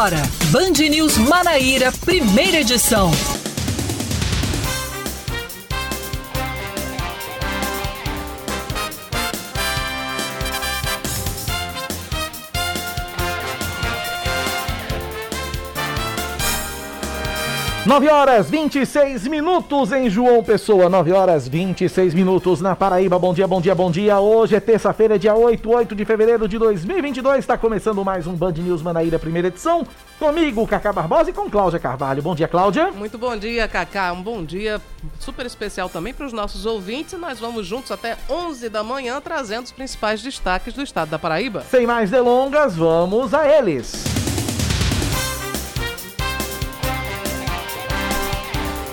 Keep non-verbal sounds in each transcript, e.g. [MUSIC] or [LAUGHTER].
agora, Band News Manaíra, primeira edição. 9 horas 26 minutos em João Pessoa, 9 horas 26 minutos na Paraíba. Bom dia, bom dia, bom dia. Hoje é terça-feira, dia 8, 8 de fevereiro de 2022. Está começando mais um Band News Manaíra, primeira edição. Comigo, Cacá Barbosa e com Cláudia Carvalho. Bom dia, Cláudia. Muito bom dia, Cacá. Um bom dia super especial também para os nossos ouvintes. Nós vamos juntos até 11 da manhã trazendo os principais destaques do estado da Paraíba. Sem mais delongas, vamos a eles.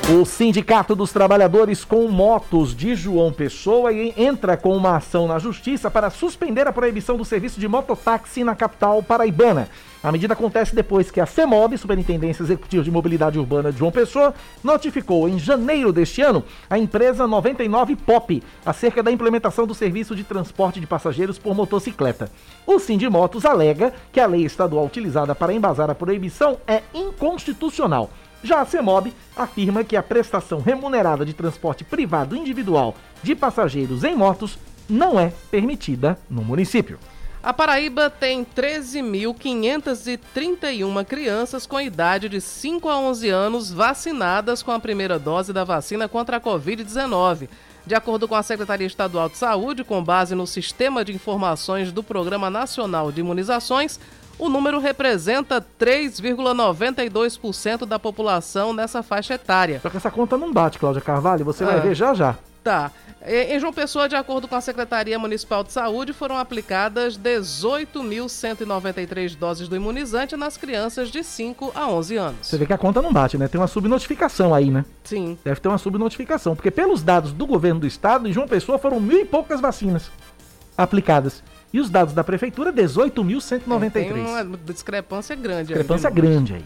O Sindicato dos Trabalhadores com Motos de João Pessoa entra com uma ação na Justiça para suspender a proibição do serviço de mototáxi na capital paraibana. A medida acontece depois que a CEMOB, Superintendência Executiva de Mobilidade Urbana de João Pessoa, notificou em janeiro deste ano a empresa 99 Pop acerca da implementação do serviço de transporte de passageiros por motocicleta. O Sindimotos alega que a lei estadual utilizada para embasar a proibição é inconstitucional já a CEMOB afirma que a prestação remunerada de transporte privado individual de passageiros em motos não é permitida no município. A Paraíba tem 13.531 crianças com idade de 5 a 11 anos vacinadas com a primeira dose da vacina contra a Covid-19. De acordo com a Secretaria Estadual de Saúde, com base no Sistema de Informações do Programa Nacional de Imunizações, o número representa 3,92% da população nessa faixa etária. Só que essa conta não bate, Cláudia Carvalho, você vai é. ver já já. Tá. Em João Pessoa, de acordo com a Secretaria Municipal de Saúde, foram aplicadas 18.193 doses do imunizante nas crianças de 5 a 11 anos. Você vê que a conta não bate, né? Tem uma subnotificação aí, né? Sim. Deve ter uma subnotificação, porque pelos dados do governo do estado, em João Pessoa foram mil e poucas vacinas aplicadas. E os dados da prefeitura, 18.193. É, tem uma discrepância grande. Discrepância aí, grande aí.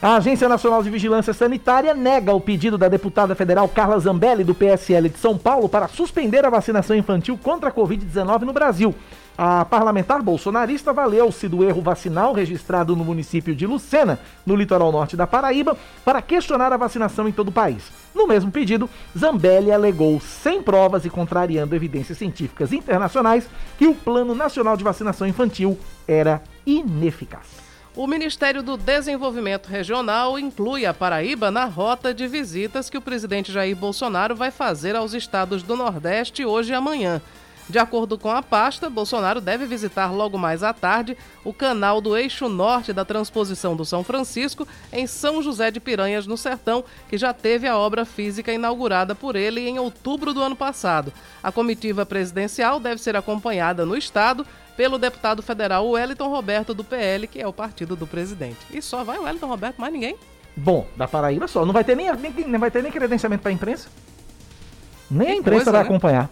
A Agência Nacional de Vigilância Sanitária nega o pedido da deputada federal Carla Zambelli, do PSL de São Paulo, para suspender a vacinação infantil contra a Covid-19 no Brasil. A parlamentar bolsonarista valeu-se do erro vacinal registrado no município de Lucena, no litoral norte da Paraíba, para questionar a vacinação em todo o país. No mesmo pedido, Zambelli alegou, sem provas e contrariando evidências científicas internacionais, que o Plano Nacional de Vacinação Infantil era ineficaz. O Ministério do Desenvolvimento Regional inclui a Paraíba na rota de visitas que o presidente Jair Bolsonaro vai fazer aos estados do Nordeste hoje e amanhã. De acordo com a pasta, Bolsonaro deve visitar logo mais à tarde o canal do eixo norte da transposição do São Francisco em São José de Piranhas, no Sertão, que já teve a obra física inaugurada por ele em outubro do ano passado. A comitiva presidencial deve ser acompanhada no estado pelo deputado federal Wellington Roberto do PL, que é o partido do presidente. E só vai o Wellington Roberto, mais ninguém? Bom, da Paraíba só. Não vai ter nem, nem, nem vai ter nem credenciamento para a imprensa. Nem que a imprensa coisa, vai né? acompanhar.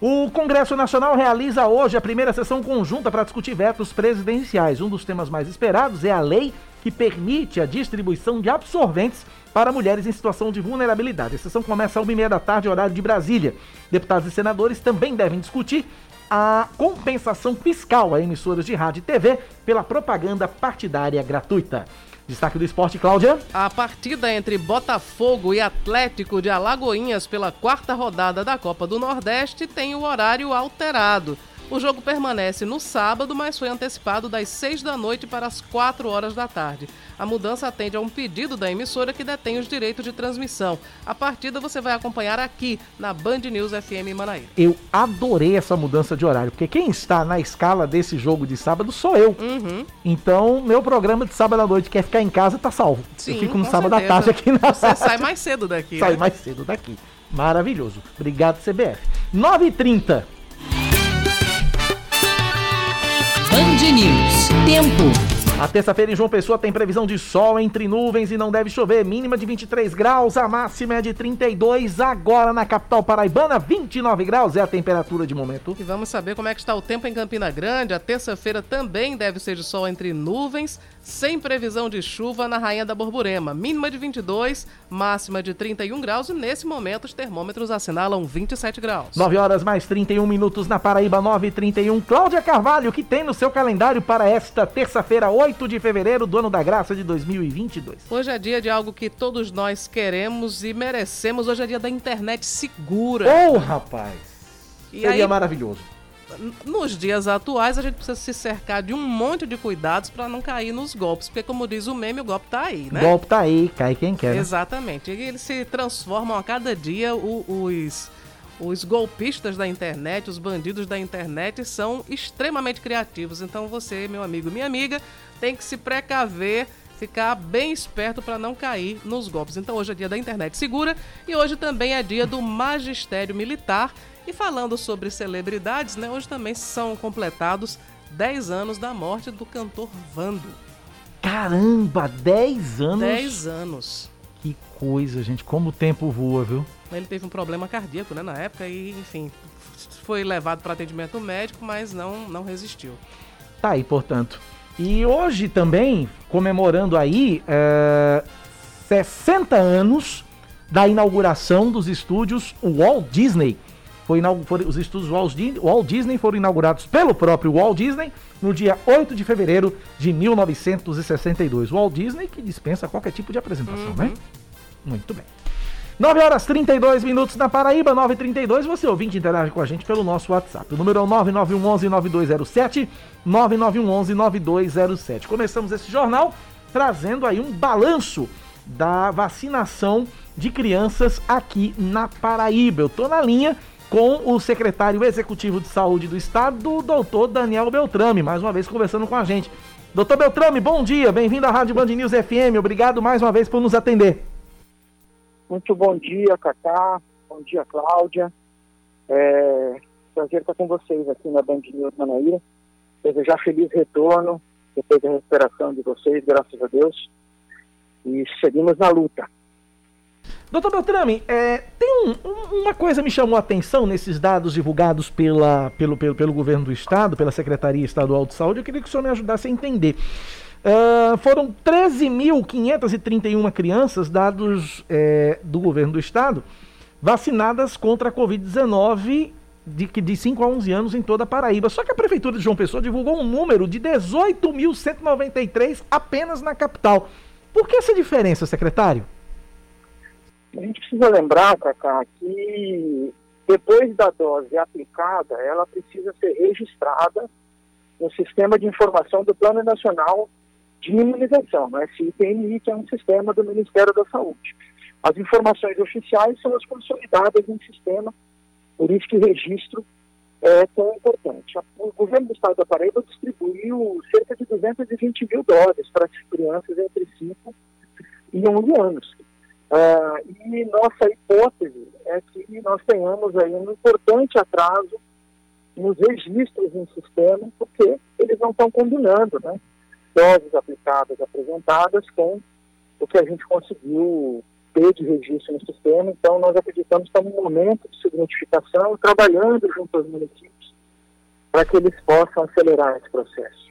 O Congresso Nacional realiza hoje a primeira sessão conjunta para discutir vetos presidenciais. Um dos temas mais esperados é a lei que permite a distribuição de absorventes para mulheres em situação de vulnerabilidade. A sessão começa às 1h30 da tarde, horário de Brasília. Deputados e senadores também devem discutir a compensação fiscal a emissoras de rádio e TV pela propaganda partidária gratuita. Destaque do esporte, Cláudia. A partida entre Botafogo e Atlético de Alagoinhas pela quarta rodada da Copa do Nordeste tem o horário alterado. O jogo permanece no sábado, mas foi antecipado das 6 da noite para as 4 horas da tarde. A mudança atende a um pedido da emissora que detém os direitos de transmissão. A partida você vai acompanhar aqui na Band News FM Manaíra. Eu adorei essa mudança de horário, porque quem está na escala desse jogo de sábado sou eu. Uhum. Então, meu programa de sábado à noite quer ficar em casa tá salvo. Sim, eu fico no sábado certeza. à tarde aqui na Você [LAUGHS] sai mais cedo daqui. Sai né? mais cedo daqui. Maravilhoso. Obrigado, CBF. 9h30. Band News. Tempo. A terça-feira em João Pessoa tem previsão de sol entre nuvens e não deve chover. Mínima de 23 graus, a máxima é de 32. Agora na capital paraibana, 29 graus é a temperatura de momento. E vamos saber como é que está o tempo em Campina Grande. A terça-feira também deve ser de sol entre nuvens, sem previsão de chuva na Rainha da Borborema. Mínima de 22, máxima de 31 graus e nesse momento os termômetros assinalam 27 graus. 9 horas mais 31 minutos na Paraíba, 9 e 31. Cláudia Carvalho, que tem no seu calendário para esta terça-feira, 8 8 de fevereiro do ano da graça de 2022. Hoje é dia de algo que todos nós queremos e merecemos. Hoje é dia da internet segura. Ô, oh, rapaz! E Seria aí, maravilhoso. Nos dias atuais, a gente precisa se cercar de um monte de cuidados para não cair nos golpes. Porque, como diz o meme, o golpe tá aí, né? O golpe tá aí, cai quem quer. Né? Exatamente. E eles se transformam a cada dia os os golpistas da internet, os bandidos da internet são extremamente criativos. Então você, meu amigo, minha amiga, tem que se precaver, ficar bem esperto para não cair nos golpes. Então hoje é dia da internet segura e hoje também é dia do magistério militar. E falando sobre celebridades, né, hoje também são completados 10 anos da morte do cantor Vando. Caramba, 10 anos? 10 anos. Que coisa, gente, como o tempo voa, viu? Ele teve um problema cardíaco, né, na época e, enfim, foi levado para atendimento médico, mas não, não resistiu. Tá aí, portanto. E hoje também, comemorando aí é, 60 anos da inauguração dos estúdios Walt Disney. Foi, foi, os estúdios Walt Disney, foram inaugurados pelo próprio Walt Disney no dia 8 de fevereiro de 1962. Walt Disney que dispensa qualquer tipo de apresentação, né? uhum. né? Muito bem. 9 horas 32 minutos na Paraíba, 9h32. Você ouvinte interage com a gente pelo nosso WhatsApp. O número é o 9911-9207, 9911-9207. Começamos esse jornal trazendo aí um balanço da vacinação de crianças aqui na Paraíba. Eu tô na linha com o secretário executivo de saúde do estado, o doutor Daniel Beltrame, mais uma vez conversando com a gente. Doutor Beltrame, bom dia, bem-vindo à Rádio Band News FM, obrigado mais uma vez por nos atender. Muito bom dia, Cacá. Bom dia, Cláudia. É prazer estar com vocês aqui na Band News Manaíra. Desejar feliz retorno depois da recuperação de vocês, graças a Deus. E seguimos na luta. Doutor Beltrame, é, tem um, uma coisa me chamou a atenção nesses dados divulgados pela, pelo, pelo, pelo governo do Estado, pela Secretaria Estadual de Saúde. Eu queria que o senhor me ajudasse a entender. Uh, foram 13.531 crianças, dados é, do governo do estado, vacinadas contra a Covid-19 de, de 5 a 11 anos em toda a Paraíba. Só que a Prefeitura de João Pessoa divulgou um número de 18.193 apenas na capital. Por que essa diferença, secretário? A gente precisa lembrar, Cacá, que depois da dose aplicada, ela precisa ser registrada no Sistema de Informação do Plano Nacional de imunização, né? CIPMI, que é um sistema do Ministério da Saúde. As informações oficiais são as consolidadas em sistema, por isso que o registro é tão importante. O governo do estado da Paraíba distribuiu cerca de 220 mil doses para as crianças entre 5 e 11 anos. Uh, e nossa hipótese é que nós tenhamos aí um importante atraso nos registros em sistema, porque eles não estão combinando, né? Doses aplicadas apresentadas com o que a gente conseguiu ter de registro no sistema. Então, nós acreditamos que está no momento de subnotificação e trabalhando junto aos municípios para que eles possam acelerar esse processo.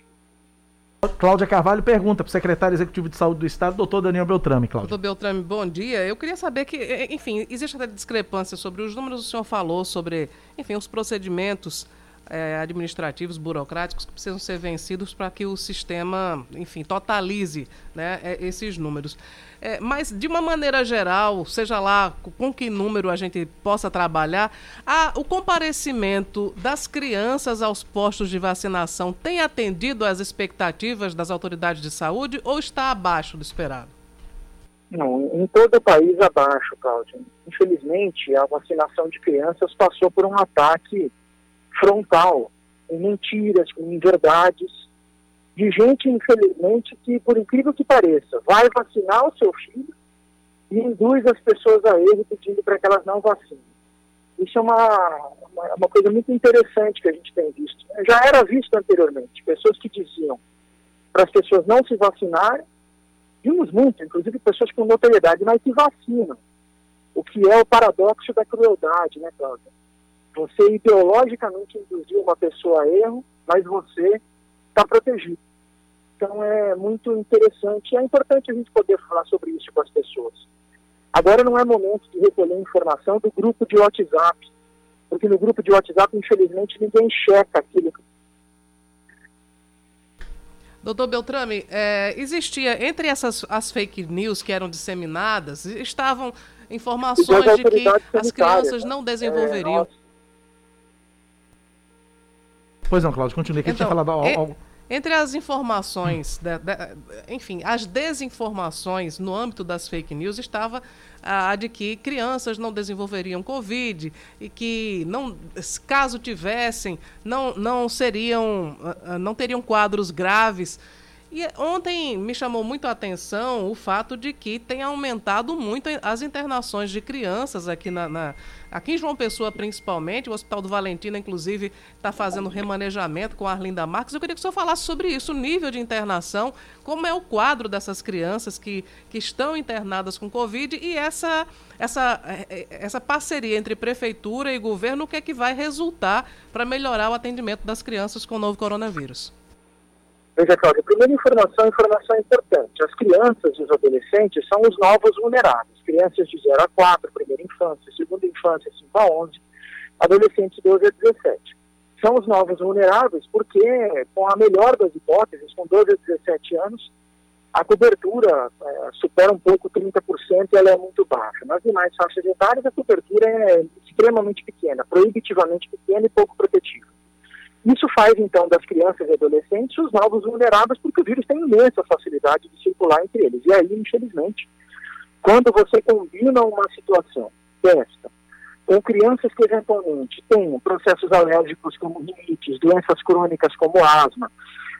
Cláudia Carvalho pergunta para o secretário executivo de saúde do Estado, doutor Daniel Beltrame. Cláudia. Doutor Beltrame, bom dia. Eu queria saber que, enfim, existe até discrepância sobre os números que o senhor falou, sobre, enfim, os procedimentos é, administrativos, burocráticos que precisam ser vencidos para que o sistema, enfim, totalize né, é, esses números. É, mas, de uma maneira geral, seja lá com que número a gente possa trabalhar, a, o comparecimento das crianças aos postos de vacinação tem atendido às expectativas das autoridades de saúde ou está abaixo do esperado? Não, em todo o país abaixo, Cláudio. Infelizmente, a vacinação de crianças passou por um ataque frontal, com mentiras, com inverdades, de gente, infelizmente, que, por incrível que pareça, vai vacinar o seu filho e induz as pessoas a erro pedindo para que elas não vacinem. Isso é uma, uma, uma, coisa muito interessante que a gente tem visto. Já era visto anteriormente, pessoas que diziam para as pessoas não se vacinarem, vimos muito, inclusive pessoas com notoriedade, mas que vacinam. O que é o paradoxo da crueldade, né, Cláudia? Você ideologicamente induziu uma pessoa a erro, mas você está protegido. Então é muito interessante. É importante a gente poder falar sobre isso com as pessoas. Agora não é momento de recolher informação do grupo de WhatsApp, porque no grupo de WhatsApp, infelizmente, ninguém checa aquilo. Doutor Beltrame, é, existia, entre essas as fake news que eram disseminadas, estavam informações de que as crianças não desenvolveriam. É, pois não, Cláudio, continue, que então, tinha falado algo. Entre as informações, de, de, enfim, as desinformações no âmbito das fake news estava a de que crianças não desenvolveriam Covid e que, não, caso tivessem, não, não seriam, não teriam quadros graves. E ontem me chamou muito a atenção o fato de que tem aumentado muito as internações de crianças aqui na, na aqui em João Pessoa principalmente, o Hospital do Valentina inclusive está fazendo remanejamento com a Arlinda Marques. Eu queria que o senhor falasse sobre isso, o nível de internação, como é o quadro dessas crianças que, que estão internadas com Covid e essa, essa, é, é, essa parceria entre prefeitura e governo, o que é que vai resultar para melhorar o atendimento das crianças com o novo coronavírus? Veja, Cláudia, primeira informação, informação importante. As crianças e os adolescentes são os novos vulneráveis. Crianças de 0 a 4, primeira infância, segunda infância, 5 a 11, adolescentes de 12 a 17. São os novos vulneráveis porque, com a melhor das hipóteses, com 12 a 17 anos, a cobertura é, supera um pouco 30% e ela é muito baixa. Nas demais faixas etárias, a cobertura é extremamente pequena, proibitivamente pequena e pouco protetiva. Isso faz, então, das crianças e adolescentes os novos vulneráveis, porque o vírus tem imensa facilidade de circular entre eles. E aí, infelizmente, quando você combina uma situação desta, com crianças que eventualmente têm processos alérgicos como rinites, doenças crônicas como asma,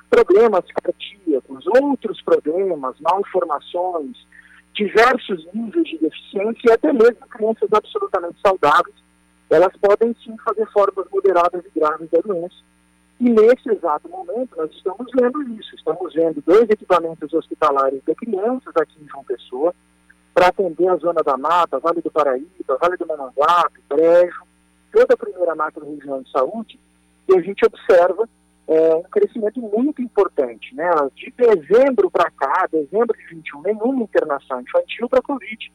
problemas cardíacos, outros problemas, malformações, diversos níveis de deficiência e até mesmo crianças absolutamente saudáveis, elas podem sim fazer formas moderadas e graves da doença e nesse exato momento nós estamos vendo isso. Estamos vendo dois equipamentos hospitalares de crianças aqui em João Pessoa para atender a Zona da Mata, Vale do Paraíba, Vale do Mananguape, Brejo, toda a primeira macro-região de saúde, e a gente observa é, um crescimento muito importante. Né? De dezembro para cá, dezembro de 21, nenhuma internação infantil para Covid.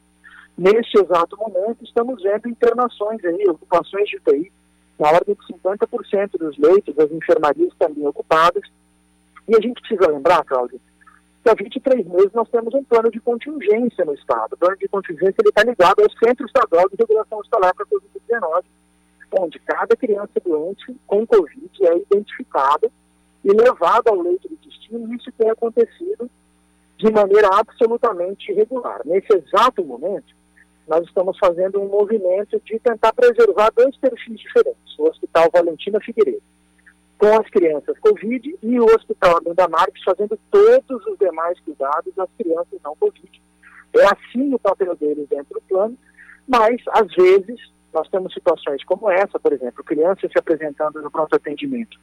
Nesse exato momento, estamos vendo internações aí, ocupações de UTI na ordem de 50% dos leitos das enfermarias também ocupadas. E a gente precisa lembrar, Cláudia, que há 23 meses nós temos um plano de contingência no Estado. O plano de contingência está ligado ao Centro Estadual de Regulação Hospitalar para a Covid-19, onde cada criança doente com Covid é identificada e levada ao leito de destino, e isso tem acontecido de maneira absolutamente irregular. Nesse exato momento, nós estamos fazendo um movimento de tentar preservar dois perfis diferentes, o Hospital Valentina Figueiredo, com as crianças Covid, e o Hospital Arlinda Marques fazendo todos os demais cuidados das crianças não Covid. É assim o papel deles dentro do plano, mas, às vezes, nós temos situações como essa, por exemplo, crianças se apresentando no pronto atendimento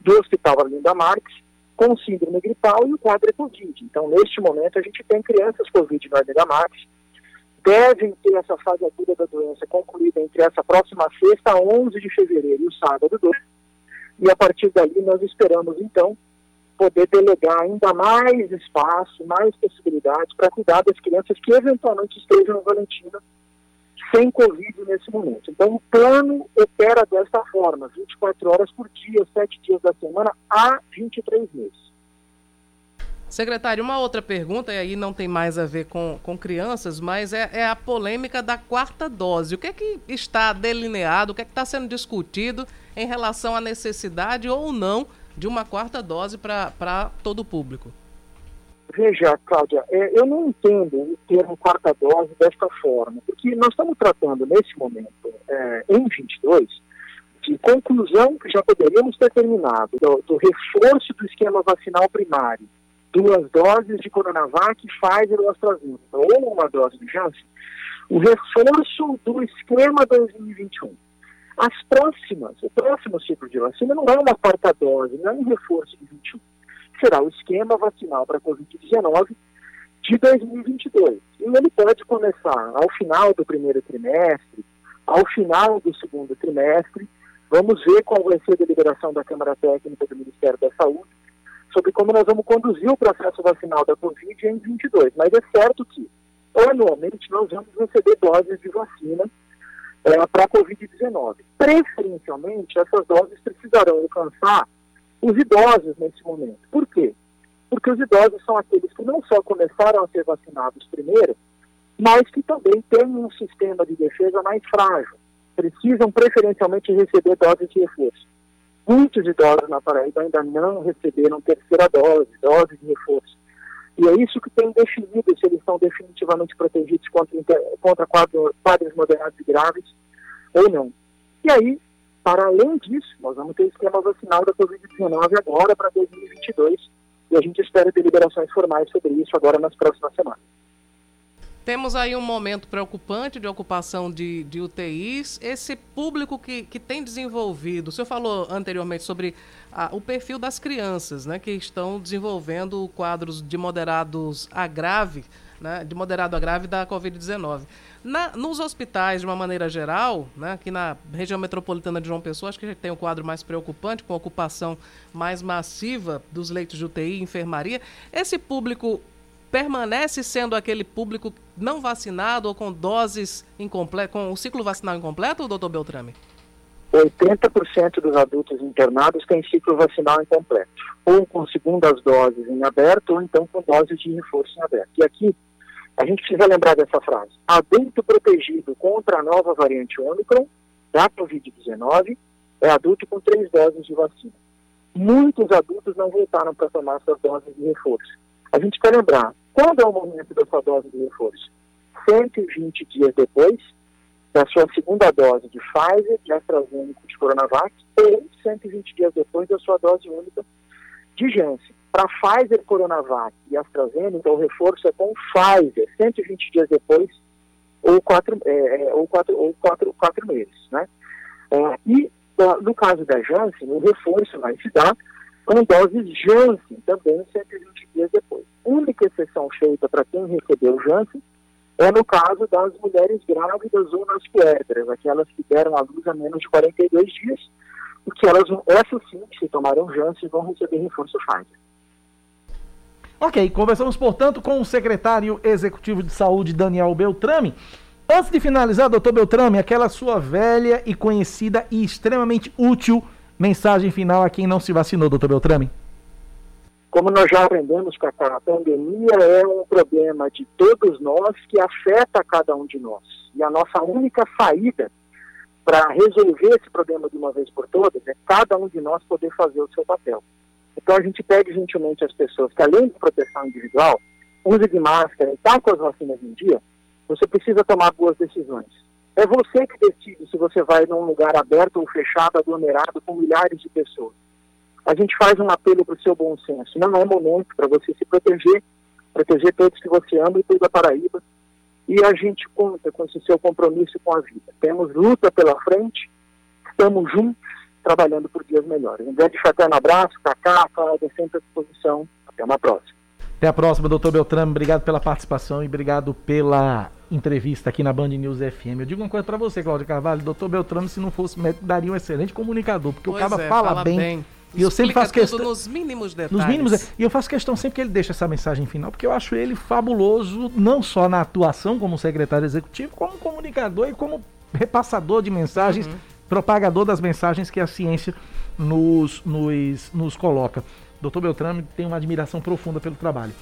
do Hospital Arlinda Marques, com síndrome gripal e o quadro é Covid. Então, neste momento, a gente tem crianças Covid no Arlinda Marques, devem ter essa fase aguda da doença concluída entre essa próxima sexta, 11 de fevereiro, e o sábado 2. E a partir dali nós esperamos, então, poder delegar ainda mais espaço, mais possibilidades para cuidar das crianças que eventualmente estejam no Valentina sem Covid nesse momento. Então, o plano opera desta forma, 24 horas por dia, 7 dias da semana, há 23 meses. Secretário, uma outra pergunta, e aí não tem mais a ver com, com crianças, mas é, é a polêmica da quarta dose. O que é que está delineado, o que é que está sendo discutido em relação à necessidade ou não de uma quarta dose para todo o público? Veja, Cláudia, é, eu não entendo o termo quarta dose desta forma, porque nós estamos tratando nesse momento, é, em 22, de conclusão que já poderíamos ter terminado do, do reforço do esquema vacinal primário duas doses de Coronavac, Pfizer ou AstraZeneca, ou uma dose de Janssen, o reforço do esquema 2021. As próximas, o próximo ciclo de vacina não é uma quarta dose, não é um reforço de 21. Será o esquema vacinal para Covid-19 de 2022. E ele pode começar ao final do primeiro trimestre, ao final do segundo trimestre. Vamos ver qual vai ser a deliberação da Câmara Técnica do Ministério da Saúde sobre como nós vamos conduzir o processo vacinal da Covid em 22. Mas é certo que, anualmente, nós vamos receber doses de vacina é, para a Covid-19. Preferencialmente, essas doses precisarão alcançar os idosos nesse momento. Por quê? porque os idosos são aqueles que não só começaram a ser vacinados primeiro, mas que também têm um sistema de defesa mais frágil, precisam preferencialmente receber doses de reforço. Muitos idosos na Paraíba ainda não receberam terceira dose, dose de reforço. E é isso que tem definido se eles estão definitivamente protegidos contra, contra quadros, quadros moderados e graves ou não. E aí, para além disso, nós vamos ter esquema vacinal da Covid-19 agora para 2022 e a gente espera deliberações formais sobre isso agora nas próximas semanas. Temos aí um momento preocupante de ocupação de, de UTIs. Esse público que, que tem desenvolvido, o senhor falou anteriormente sobre a, o perfil das crianças, né, que estão desenvolvendo quadros de moderados a grave, né, de moderado a grave da Covid-19. nos hospitais, de uma maneira geral, né, aqui na região metropolitana de João Pessoa, acho que a gente tem um quadro mais preocupante, com ocupação mais massiva dos leitos de UTI e enfermaria. Esse público permanece sendo aquele público não vacinado ou com doses incompletas, com o ciclo vacinal incompleto, doutor Beltrame? 80% dos adultos internados têm ciclo vacinal incompleto, ou com segundas doses em aberto, ou então com doses de reforço em aberto. E aqui, a gente precisa lembrar dessa frase. Adulto protegido contra a nova variante Ômicron da Covid-19 é adulto com três doses de vacina. Muitos adultos não voltaram para tomar suas doses de reforço. A gente quer lembrar, quando é o momento da sua dose de reforço? 120 dias depois da sua segunda dose de Pfizer, de AstraZeneca de Coronavac, ou 120 dias depois da sua dose única de Janssen. Para Pfizer, Coronavac e AstraZeneca, o reforço é com Pfizer, 120 dias depois, ou quatro, é, é ou quatro, ou quatro, quatro meses. Né? É, e no caso da Janssen, o reforço vai se dar com doses Janssen, também 120 dias depois. A única exceção feita para quem recebeu Janssen é no caso das mulheres grávidas ou nas puérperas, aquelas que deram a luz a menos de 42 dias, porque elas, essas sim, que se tomaram Janssen, vão receber reforço Pfizer. Ok, conversamos, portanto, com o secretário executivo de saúde, Daniel Beltrame. Antes de finalizar, doutor Beltrame, aquela sua velha e conhecida e extremamente útil Mensagem final a quem não se vacinou, doutor Beltrame. Como nós já aprendemos, Cacá, a pandemia é um problema de todos nós que afeta cada um de nós. E a nossa única saída para resolver esse problema de uma vez por todas é cada um de nós poder fazer o seu papel. Então a gente pede gentilmente às pessoas que, além de proteção individual, use de máscara e está com as vacinas em dia, você precisa tomar boas decisões. É você que decide se você vai num lugar aberto ou fechado, aglomerado, com milhares de pessoas. A gente faz um apelo para o seu bom senso. Não é momento para você se proteger, proteger todos que você ama e toda a Paraíba. E a gente conta com esse seu compromisso com a vida. Temos luta pela frente, estamos juntos, trabalhando por dias melhores. Um grande fraterno abraço, Cacá, Cláudia, sempre à disposição. Até uma próxima. Até a próxima, doutor Beltrame. Obrigado pela participação e obrigado pela entrevista aqui na Band News FM. Eu digo uma coisa para você, Cláudio Carvalho, doutor Beltrame, se não fosse médico, daria um excelente comunicador, porque pois o cara é, fala, fala, bem. bem. E eu sempre faço questão. nos mínimos detalhes. Nos mínimos, e eu faço questão sempre que ele deixa essa mensagem final, porque eu acho ele fabuloso, não só na atuação como secretário executivo, como comunicador e como repassador de mensagens, uhum. propagador das mensagens que a ciência nos, nos, nos coloca. Doutor Beltrame tem uma admiração profunda pelo trabalho.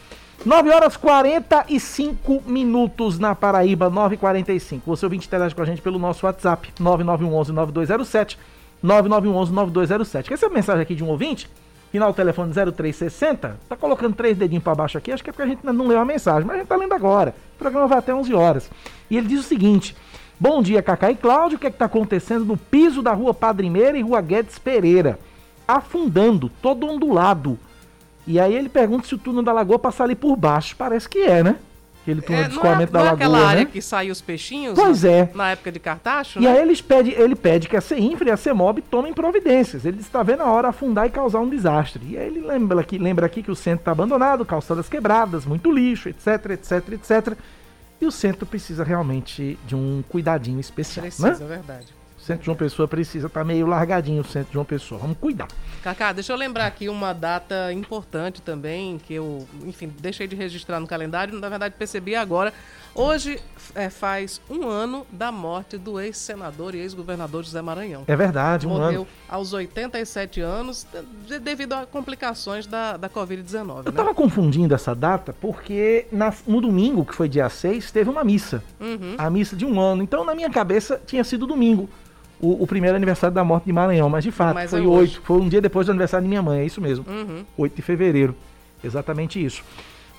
9 horas 45 minutos na Paraíba, 9h45. Você ouvinte interage com a gente pelo nosso WhatsApp, 9911-9207, 9911-9207. Quer essa mensagem aqui de um ouvinte? Final do telefone 0360. Tá colocando três dedinhos para baixo aqui, acho que é porque a gente não leu a mensagem, mas a gente tá lendo agora. O programa vai até 11 horas. E ele diz o seguinte: Bom dia, Cacá e Cláudio. O que é que tá acontecendo no piso da rua Padre Meira e rua Guedes Pereira? Afundando, todo ondulado e aí ele pergunta se o túnel da lagoa passa ali por baixo. Parece que é, né? Aquele túnel é, de escoamento não é, da lagoa. Não é aquela área né? que saiu os peixinhos? Pois na, é. Na época de Cartacho? E né? aí eles pede, ele pede que a CEINFRA e a CEMOB tomem providências. Ele está vendo a hora afundar e causar um desastre. E aí ele lembra aqui, lembra aqui que o centro está abandonado, calçadas quebradas, muito lixo, etc, etc, etc. E o centro precisa realmente de um cuidadinho especial. Precisa, né? é verdade. Centro de João Pessoa precisa estar tá meio largadinho, o centro de João Pessoa. Vamos cuidar. Cacá, deixa eu lembrar aqui uma data importante também, que eu, enfim, deixei de registrar no calendário, na verdade percebi agora. Hoje é, faz um ano da morte do ex-senador e ex-governador José Maranhão. É verdade, um Morreu ano. Morreu aos 87 anos, devido a complicações da, da Covid-19. Eu estava né? confundindo essa data porque na, no domingo, que foi dia 6, teve uma missa. Uhum. A missa de um ano. Então, na minha cabeça, tinha sido domingo. O, o, primeiro aniversário da morte de Maranhão, mas de fato mas foi é oito, foi um dia depois do aniversário de minha mãe, é isso mesmo, uhum. 8 de fevereiro, exatamente isso.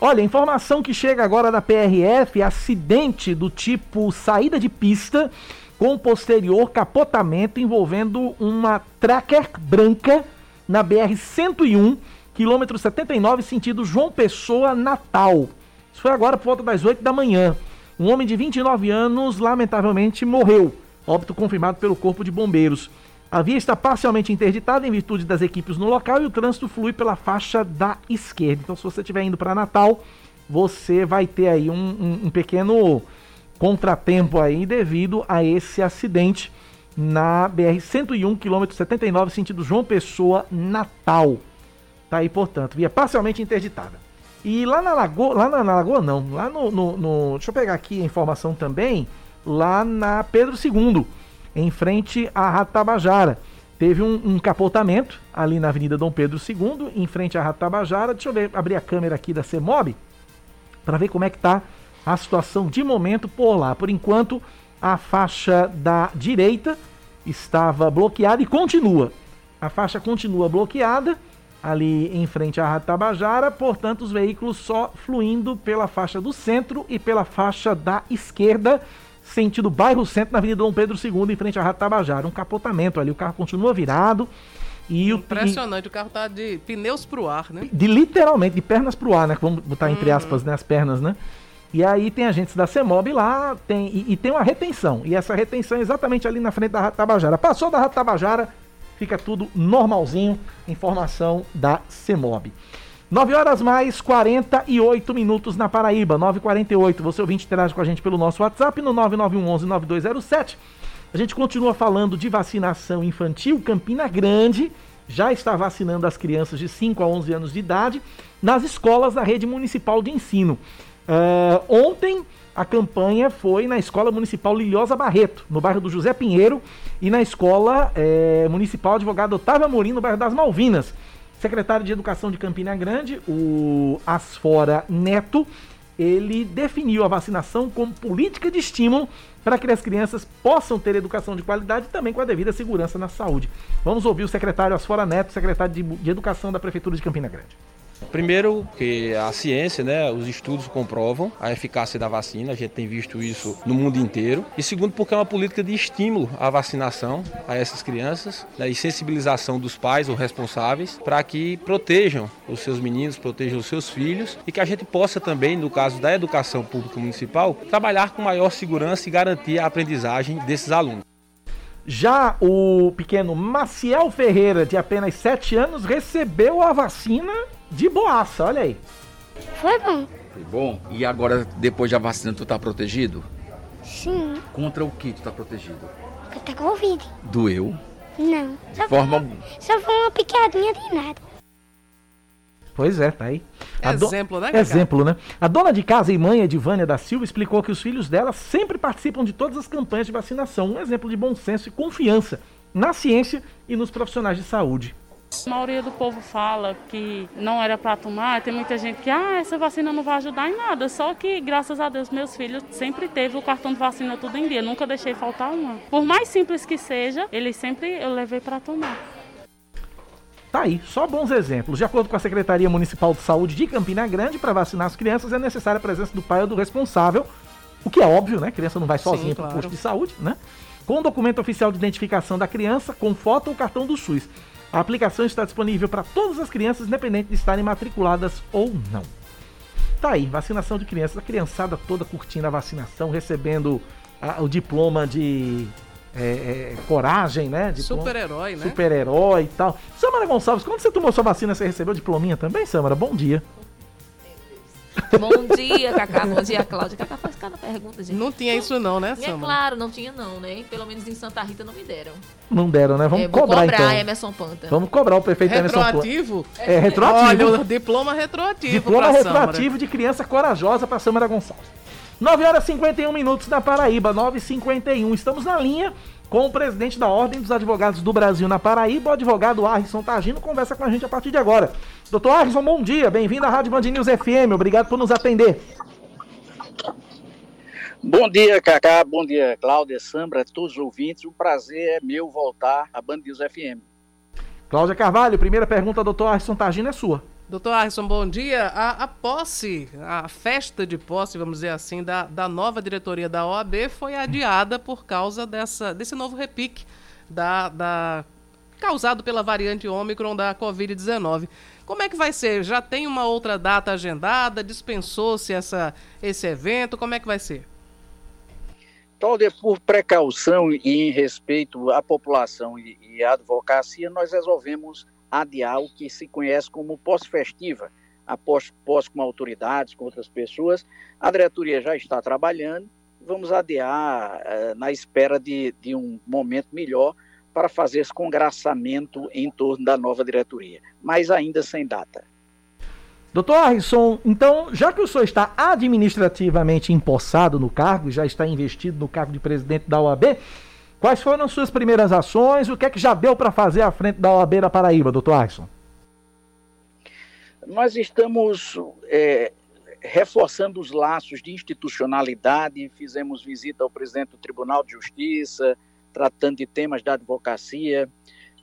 Olha, informação que chega agora da PRF: acidente do tipo saída de pista com posterior capotamento envolvendo uma tracker branca na BR-101, quilômetro 79, sentido João Pessoa, Natal. Isso foi agora por volta das 8 da manhã. Um homem de 29 anos, lamentavelmente, morreu. Óbito confirmado pelo Corpo de Bombeiros. A via está parcialmente interditada em virtude das equipes no local e o trânsito flui pela faixa da esquerda. Então, se você estiver indo para Natal, você vai ter aí um, um, um, pequeno contratempo aí devido a esse acidente na BR-101, quilômetro 79, sentido João Pessoa, Natal. Tá aí, portanto, via parcialmente interditada. E lá na Lagoa, lá na, na Lagoa não, lá no, no, no, Deixa eu pegar aqui a informação também, lá na Pedro II em frente à Ratabajara. Teve um, um, capotamento ali na Avenida Dom Pedro II, em frente à Ratabajara. Deixa eu ver, abrir a câmera aqui da CEMOB para ver como é que está a situação de momento por lá. Por enquanto, a faixa da direita estava bloqueada e continua. A faixa continua bloqueada ali em frente à Ratabajara, portanto, os veículos só fluindo pela faixa do centro e pela faixa da esquerda sentido bairro centro, na Avenida Dom Pedro II, em frente à Rádio Tabajara. Um capotamento ali, o carro continua virado. E Impressionante, o, o carro tá de pneus pro ar, né? De literalmente, de pernas pro ar, né? Vamos botar entre uhum. aspas, né? As pernas, né? E aí tem agentes da CEMOB lá, tem, e, e, tem uma retenção. E essa retenção é exatamente ali na frente da Rádio Tabajara. Passou da Rádio Tabajara, fica tudo normalzinho. Informação da CEMOB. 9 horas mais 48 minutos na Paraíba, 9h48. Você ouvinte interage com a gente pelo nosso WhatsApp no 9911-9207. A gente continua falando de vacinação infantil. Campina Grande já está vacinando as crianças de 5 a 11 anos de idade nas escolas da rede municipal de ensino. Uh, ontem a campanha foi na Escola Municipal Lilhosa Barreto, no bairro do José Pinheiro, e na Escola eh, Municipal Advogado Otávio Amorim, no bairro das Malvinas. Secretário de Educação de Campina Grande, o Asfora Neto, ele definiu a vacinação como política de estímulo para que as crianças possam ter educação de qualidade e também com a devida segurança na saúde. Vamos ouvir o secretário Asfora Neto, secretário de, Educação da Prefeitura de Campina Grande. Primeiro, que a ciência, né, os estudos comprovam a eficácia da vacina, a gente tem visto isso no mundo inteiro. E segundo, porque é uma política de estímulo à vacinação a essas crianças né, e sensibilização dos pais ou responsáveis para que protejam os seus meninos, protejam os seus filhos e que a gente possa também, no caso da educação pública municipal, trabalhar com maior segurança e garantir a aprendizagem desses alunos. Já o pequeno Maciel Ferreira, de apenas 7 anos, recebeu a vacina de boaça, olha aí. Foi bom. Foi bom? E agora, depois da vacina, tu tá protegido? Sim. Contra o que tu tá protegido? Contra a Covid. Doeu? Não. Só Forma... Foi, só foi uma picadinha de nada. Pois é, tá aí. A Exemplo, né, Cacá? Exemplo, né? A dona de casa e mãe, Edvânia da Silva, explicou que os filhos dela sempre participam de todas as campanhas de vacinação. Um exemplo de bom senso e confiança na ciência e nos profissionais de saúde. A maioria do povo fala que não era para tomar, tem muita gente que, ah, essa vacina não vai ajudar em nada. Só que, graças a Deus, meus filhos sempre teve o cartão de vacina tudo em dia, nunca deixei faltar uma. Por mais simples que seja, eles sempre eu levei para tomar. Tá aí, só bons exemplos. De acordo com a Secretaria Municipal de Saúde de Campina Grande, para vacinar as crianças é necessária a presença do pai ou do responsável, o que é óbvio, né? A criança não vai sozinha para o posto de saúde, né? Com o documento oficial de identificação da criança, com foto ou cartão do SUS. A aplicação está disponível para todas as crianças, independente de estarem matriculadas ou não. Tá aí, vacinação de crianças. A criançada toda curtindo a vacinação, recebendo a, o diploma de é, é, coragem, né? Super-herói, né? Super-herói e tal. Samara Gonçalves, quando você tomou sua vacina, você recebeu diplominha também, Samara? Bom dia. Bom dia, Cacá. Bom dia, Cláudia. Cacá faz cada pergunta, gente. Não tinha isso não, né, É Samara? claro, não tinha não, né? Pelo menos em Santa Rita não me deram. Não deram, né? Vamos É, cobrar, cobrar, então. Emerson Panta. Vamos cobrar o prefeito Emerson Panta. Retroativo? É, retroativo. Olha, o diploma retroativo Diploma pra Samara. retroativo de criança corajosa para Samara Gonçalves. 9 horas e 51 minutos na Paraíba, 9 e 51 Estamos na linha com o presidente da Ordem dos Advogados do Brasil na Paraíba, o advogado Arrisson Tagino, conversa com a gente a partir de agora. Doutor Arrisson, bom dia, bem-vindo à Rádio Band News FM, obrigado por nos atender. Bom dia, Cacá. Bom dia, Cláudia, Sambra, todos os ouvintes. O prazer é meu voltar à Band News FM. Cláudia Carvalho, primeira pergunta, doutor Arrisson Tagino, é sua. Doutor Arson, bom dia. A, a posse, a festa de posse, vamos dizer assim, da, da nova diretoria da OAB foi adiada por causa dessa, desse novo repique da, da, causado pela variante Ômicron da Covid-19. Como é que vai ser? Já tem uma outra data agendada? Dispensou-se essa, esse evento? Como é que vai ser? Cláudia, por precaução e em respeito à população e, e à advocacia, nós resolvemos adiar o que se conhece como pós-festiva, após pós com autoridades, com outras pessoas. A diretoria já está trabalhando, vamos adiar uh, na espera de, de um momento melhor para fazer esse congraçamento em torno da nova diretoria, mas ainda sem data. Doutor Harrison, então, já que o senhor está administrativamente empossado no cargo, já está investido no cargo de presidente da OAB, quais foram as suas primeiras ações? O que é que já deu para fazer à frente da OAB da Paraíba, doutor Harrison? Nós estamos é, reforçando os laços de institucionalidade, fizemos visita ao presidente do Tribunal de Justiça, tratando de temas da advocacia,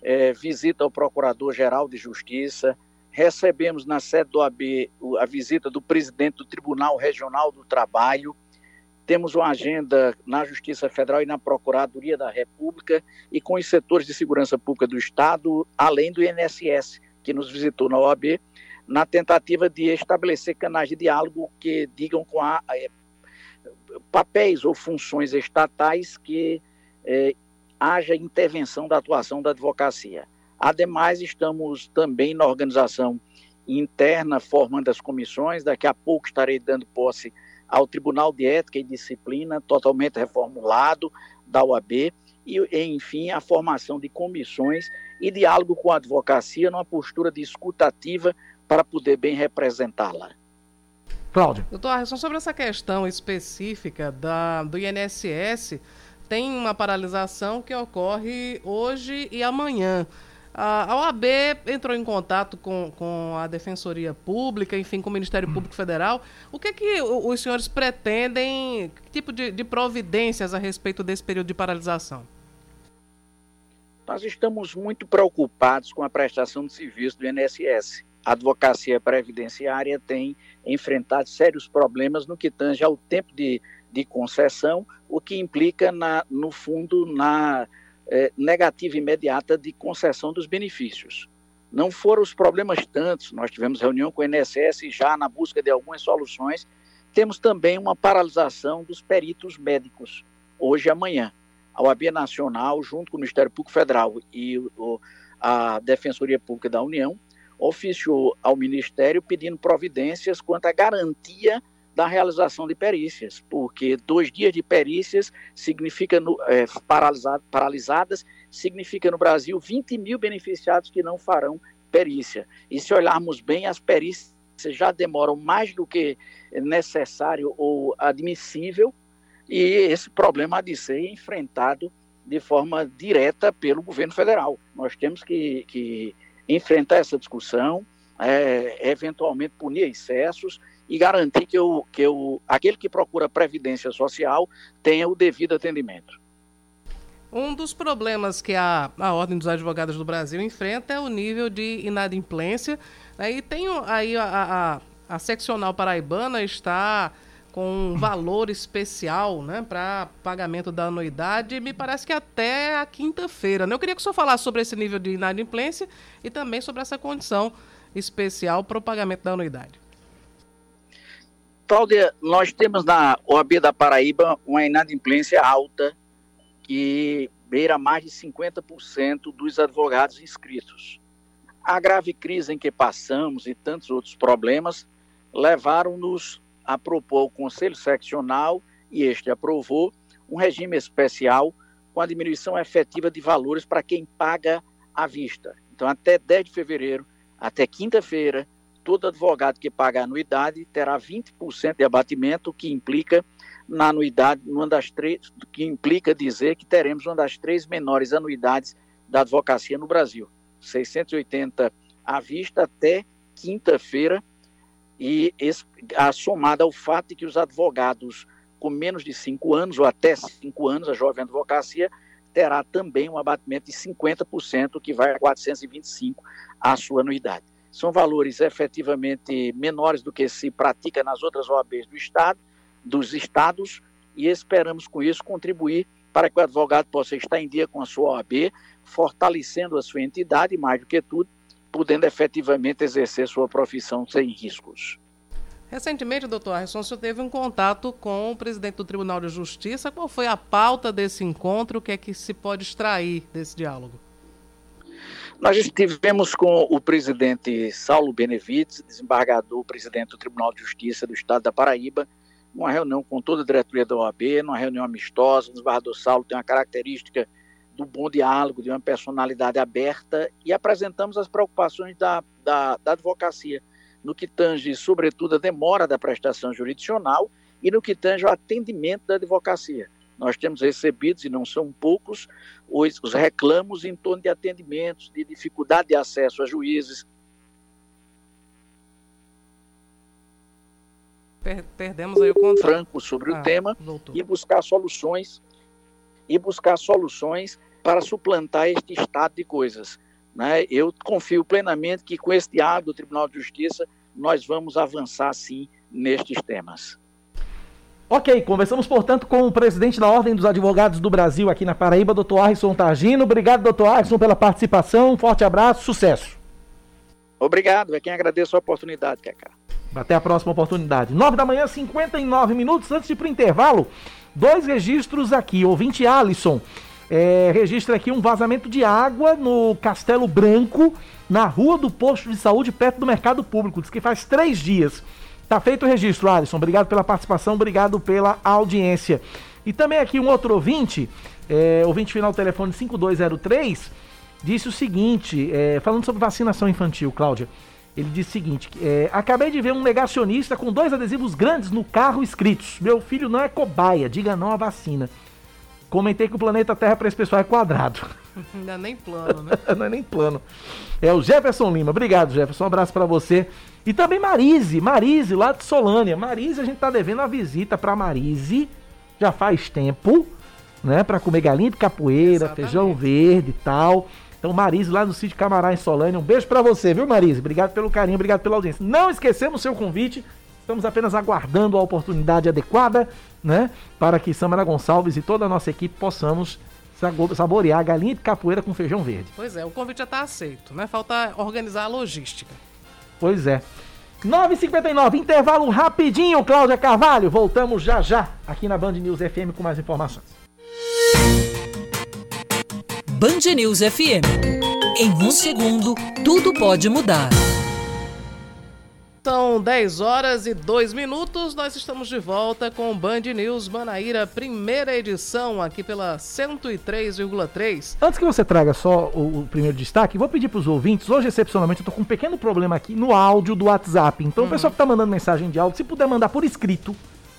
é, visita ao Procurador-Geral de Justiça, recebemos na sede do AB a visita do presidente do Tribunal Regional do Trabalho, temos uma agenda na Justiça Federal e na Procuradoria da República e com os setores de segurança pública do Estado, além do INSS, que nos visitou na OAB, na tentativa de estabelecer canais de diálogo que digam com a, é, papéis ou funções estatais que é, haja intervenção da atuação da advocacia. Ademais, estamos também na organização interna, formando as comissões. Daqui a pouco estarei dando posse ao Tribunal de Ética e Disciplina, totalmente reformulado da OAB, e, enfim, a formação de comissões e diálogo com a advocacia numa postura discutativa para poder bem representá-la. Cláudio. Doutor Arson, sobre essa questão específica da, do INSS, tem uma paralisação que ocorre hoje e amanhã. A OAB entrou em contato com, com a Defensoria Pública, enfim, com o Ministério Público Federal. O que, é que os senhores pretendem, que tipo de, de providências a respeito desse período de paralisação? Nós estamos muito preocupados com a prestação de serviço do INSS. A advocacia previdenciária tem enfrentado sérios problemas no que tange ao tempo de, de concessão, o que implica, na, no fundo, na é, negativa imediata de concessão dos benefícios. Não foram os problemas tantos, nós tivemos reunião com o INSS já na busca de algumas soluções. Temos também uma paralisação dos peritos médicos, hoje e amanhã. A OAB Nacional, junto com o Ministério Público Federal e o, a Defensoria Pública da União, oficiou ao Ministério pedindo providências quanto à garantia da realização de perícias, porque dois dias de perícias significa no, é, paralisado, paralisadas, significa no Brasil 20 mil beneficiados que não farão perícia. E se olharmos bem, as perícias já demoram mais do que necessário ou admissível, e esse problema há de ser enfrentado de forma direta pelo governo federal. Nós temos que, que enfrentar essa discussão, é, eventualmente punir excessos e garantir que, o, que o, aquele que procura previdência social tenha o devido atendimento. Um dos problemas que a, a Ordem dos Advogados do Brasil enfrenta é o nível de inadimplência. Né? E tem aí a, a, a seccional paraibana está com um [LAUGHS] valor especial né, para pagamento da anuidade, me parece que até a quinta-feira. Né? Eu queria que o senhor falasse sobre esse nível de inadimplência e também sobre essa condição especial para o pagamento da anuidade. Cláudia, nós temos na OAB da Paraíba uma inadimplência alta que beira mais de 50% dos advogados inscritos. A grave crise em que passamos e tantos outros problemas levaram-nos a propor o Conselho Seccional, e este aprovou, um regime especial com a diminuição efetiva de valores para quem paga à vista. Então, até 10 de fevereiro, até quinta-feira, todo advogado que paga anuidade terá 20% de abatimento, o que implica na anuidade, uma das três, que implica dizer que teremos uma das três menores anuidades da advocacia no Brasil. 680 à vista até quinta-feira, e esse, somada ao fato de que os advogados com menos de cinco anos, ou até cinco anos, a jovem advocacia, terá também um abatimento de 50%, que vai a 425 a sua anuidade. São valores efetivamente menores do que se pratica nas outras OABs do Estado, dos estados, e esperamos com isso contribuir para que o advogado possa estar em dia com a sua OAB, fortalecendo a sua entidade, mais do que tudo, podendo efetivamente exercer sua profissão sem riscos. Recentemente, doutor Arson, o senhor teve um contato com o presidente do Tribunal de Justiça. Qual foi a pauta desse encontro? O que é que se pode extrair desse diálogo? Nós estivemos com o presidente Saulo Benevides, desembargador, presidente do Tribunal de Justiça do Estado da Paraíba, numa reunião com toda a diretoria da OAB, numa reunião amistosa. O desembargador Saulo tem uma característica do bom diálogo, de uma personalidade aberta, e apresentamos as preocupações da, da, da advocacia no que tange, sobretudo, a demora da prestação jurisdicional e no que tange o atendimento da advocacia. Nós temos recebido, e não são poucos, os, os reclamos em torno de atendimentos, de dificuldade de acesso a juízes. Per perdemos aí o contato. Franco sobre ah, o tema voltou. e buscar soluções e buscar soluções para suplantar este estado de coisas. Né? Eu confio plenamente que com esse diálogo do Tribunal de Justiça nós vamos avançar sim nestes temas. Ok, conversamos, portanto, com o presidente da Ordem dos Advogados do Brasil aqui na Paraíba, doutor Arson Targino. Obrigado, doutor Arson, pela participação. Um forte abraço, sucesso. Obrigado, é quem agradeço a oportunidade, Cacá. Até a próxima oportunidade. 9 da manhã, 59 minutos. Antes de ir para o intervalo, dois registros aqui. Ouvinte Alisson é, registra aqui um vazamento de água no Castelo Branco, na rua do posto de saúde, perto do mercado público. Diz que faz três dias. Tá feito o registro, Alisson. Obrigado pela participação, obrigado pela audiência. E também aqui um outro ouvinte, é, ouvinte final do telefone 5203, disse o seguinte, é, falando sobre vacinação infantil, Cláudia. Ele disse o seguinte: é, acabei de ver um negacionista com dois adesivos grandes no carro escritos: Meu filho não é cobaia, diga não à vacina. Comentei que o planeta Terra para esse pessoal é quadrado. [LAUGHS] [LAUGHS] Não é nem plano, né? [LAUGHS] não é nem plano. É o Jefferson Lima. Obrigado, Jefferson. Um abraço para você. E também Marise, Marise, lá de Solânia. Marise, a gente tá devendo uma visita para Marise, já faz tempo, né? Para comer galinha de capoeira, Exatamente. feijão verde e tal. Então, Marise, lá no sítio Camará, em Solânia. Um beijo para você, viu, Marise? Obrigado pelo carinho, obrigado pela audiência. Não esquecemos o seu convite. Estamos apenas aguardando a oportunidade adequada, né? Para que Samara Gonçalves e toda a nossa equipe possamos saborear a galinha de capoeira com feijão verde. Pois é, o convite já está aceito, né? Falta organizar a logística. Pois é. 9h59, intervalo rapidinho, Cláudia Carvalho. Voltamos já já aqui na Band News FM com mais informações. Band News FM. Em um segundo, tudo pode mudar. São 10 horas e 2 minutos. Nós estamos de volta com Band News Manaíra, primeira edição, aqui pela 103,3. Antes que você traga só o, o primeiro destaque, vou pedir para os ouvintes. Hoje, excepcionalmente, eu estou com um pequeno problema aqui no áudio do WhatsApp. Então, uhum. o pessoal que está mandando mensagem de áudio, se puder mandar por escrito,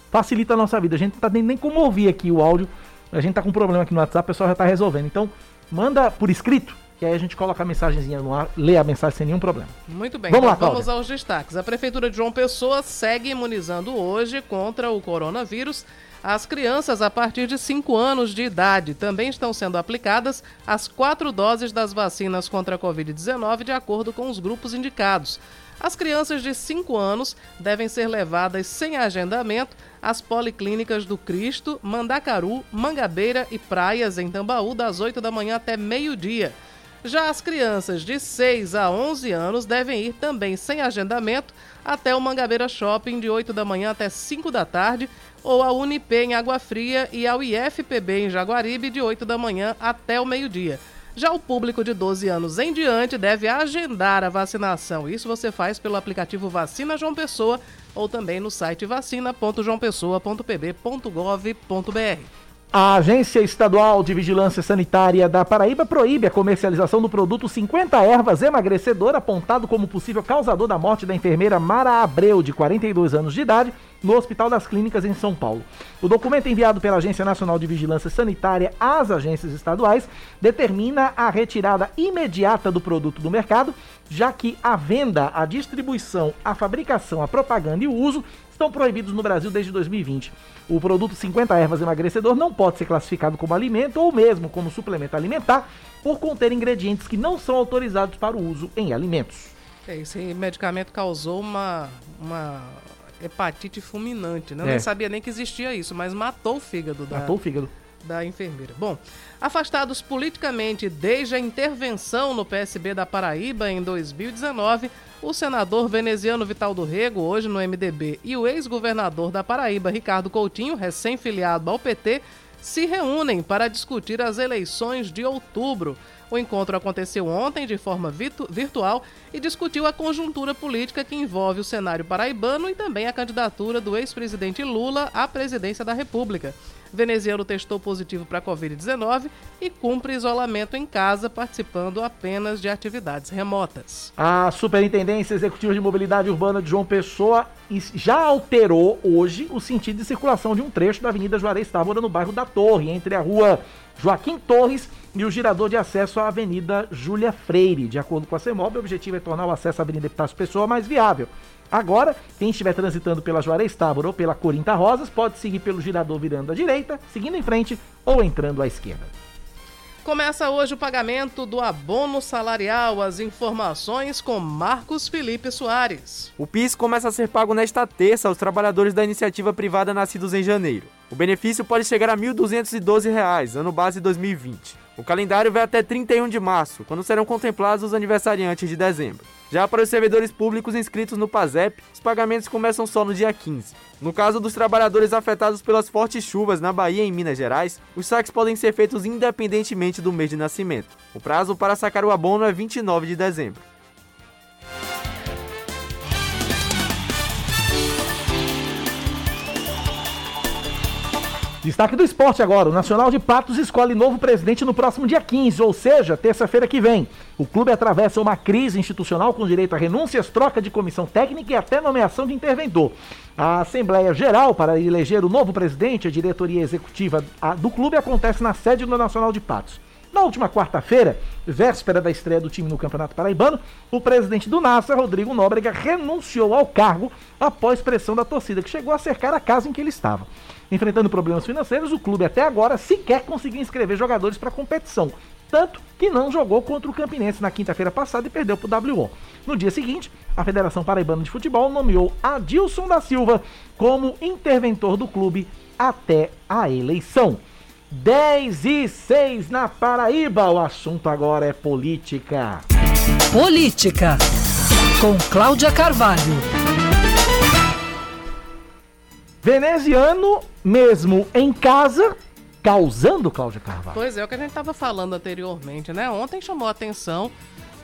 facilita a nossa vida. A gente não está nem, nem como ouvir aqui o áudio. A gente está com um problema aqui no WhatsApp, o pessoal já está resolvendo. Então, manda por escrito que aí a gente coloca a mensagenzinha no ar, lê a mensagem sem nenhum problema. Muito bem, vamos, então lá, vamos aos destaques. A Prefeitura de João Pessoa segue imunizando hoje contra o coronavírus. As crianças a partir de 5 anos de idade também estão sendo aplicadas as quatro doses das vacinas contra a Covid-19 de acordo com os grupos indicados. As crianças de 5 anos devem ser levadas sem agendamento às policlínicas do Cristo, Mandacaru, Mangabeira e Praias em Tambaú das 8 da manhã até meio-dia. Já as crianças de 6 a 11 anos devem ir também sem agendamento até o Mangabeira Shopping de 8 da manhã até 5 da tarde ou a Unip em Água Fria e ao IFPB em Jaguaribe de 8 da manhã até o meio-dia. Já o público de 12 anos em diante deve agendar a vacinação. Isso você faz pelo aplicativo Vacina João Pessoa ou também no site vacina.joaopessoa.pb.gov.br. A Agência Estadual de Vigilância Sanitária da Paraíba proíbe a comercialização do produto 50 ervas emagrecedor, apontado como possível causador da morte da enfermeira Mara Abreu, de 42 anos de idade, no Hospital das Clínicas em São Paulo. O documento enviado pela Agência Nacional de Vigilância Sanitária às agências estaduais determina a retirada imediata do produto do mercado, já que a venda, a distribuição, a fabricação, a propaganda e o uso estão proibidos no Brasil desde 2020. O produto 50 ervas emagrecedor não pode ser classificado como alimento ou mesmo como suplemento alimentar por conter ingredientes que não são autorizados para o uso em alimentos. É, esse medicamento causou uma, uma hepatite fulminante, né? Eu É. nem sabia nem que existia isso, mas matou o fígado da, Matou o fígado. Da enfermeira. Bom, afastados politicamente desde a intervenção no PSB da Paraíba em 2019, o senador veneziano Vital do Rego, hoje no MDB, e o ex-governador da Paraíba, Ricardo Coutinho, recém-filiado ao PT, se reúnem para discutir as eleições de outubro. O encontro aconteceu ontem de forma virtu- virtual e discutiu a conjuntura política que envolve o cenário paraibano e também a candidatura do ex-presidente Lula à presidência da República. Veneziano testou positivo para a Covid-19 e cumpre isolamento em casa, participando apenas de atividades remotas. A Superintendência Executiva de Mobilidade Urbana de João Pessoa já alterou hoje o sentido de circulação de um trecho da Avenida Juarez Távora no bairro da Torre, entre a rua Joaquim Torres e o girador de acesso à Avenida Júlia Freire. De acordo com a CEMOB, o objetivo é tornar o acesso à Avenida Epitácio Pessoa mais viável. Agora, quem estiver transitando pela Juarez Távora ou pela Corinta Rosas pode seguir pelo girador virando à direita, seguindo em frente ou entrando à esquerda. Começa hoje o pagamento do abono salarial. As informações com Marcos Felipe Soares. O PIS começa a ser pago nesta terça aos trabalhadores da iniciativa privada nascidos em janeiro. O benefício pode chegar a 1.212 reais, ano base 2020. O calendário vai até 31 de março, quando serão contemplados os aniversariantes de dezembro. Já para os servidores públicos inscritos no PASEP, os pagamentos começam só no dia 15. No caso dos trabalhadores afetados pelas fortes chuvas na Bahia e em Minas Gerais, os saques podem ser feitos independentemente do mês de nascimento. O prazo para sacar o abono é 29 de dezembro. Destaque do esporte agora. O Nacional de Patos escolhe novo presidente no próximo dia 15, ou seja, terça-feira que vem. O clube atravessa uma crise institucional com direito a renúncias, troca de comissão técnica e até nomeação de interventor. A Assembleia Geral para eleger o novo presidente, a diretoria executiva do clube, acontece na sede do Nacional de Patos. Na última quarta-feira, véspera da estreia do time no Campeonato Paraibano, o presidente do NASA, Rodrigo Nóbrega, renunciou ao cargo após pressão da torcida, que chegou a cercar a casa em que ele estava. Enfrentando problemas financeiros, o clube até agora sequer conseguiu inscrever jogadores para a competição. Tanto que não jogou contra o Campinense na quinta-feira passada e perdeu para o WO. No dia seguinte, a Federação Paraibana de Futebol nomeou Adilson da Silva como interventor do clube até a eleição. 10 e 6 na Paraíba. O assunto agora é política. Política, com Cláudia Carvalho. Veneziano, mesmo em casa, causando Cláudia Carvalho. Pois é, o que a gente estava falando anteriormente, né? Ontem chamou a atenção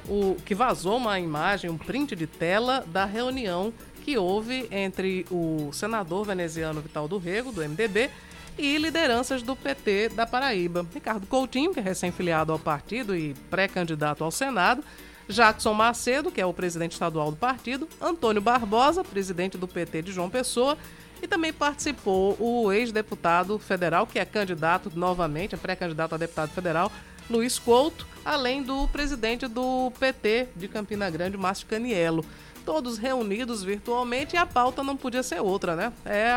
o que vazou uma imagem, um print de tela da reunião que houve entre o senador veneziano Vital do Rego, do MDB, e lideranças do PT da Paraíba. Ricardo Coutinho, que é recém-filiado ao partido e pré-candidato ao Senado, Jackson Macedo, que é o presidente estadual do partido, Antônio Barbosa, presidente do PT de João Pessoa, e também participou o ex-deputado federal, que é candidato novamente, é pré-candidato a deputado federal, Luiz Couto, além do presidente do PT de Campina Grande, Márcio Canielo. Todos reunidos virtualmente e a pauta não podia ser outra, né? É a,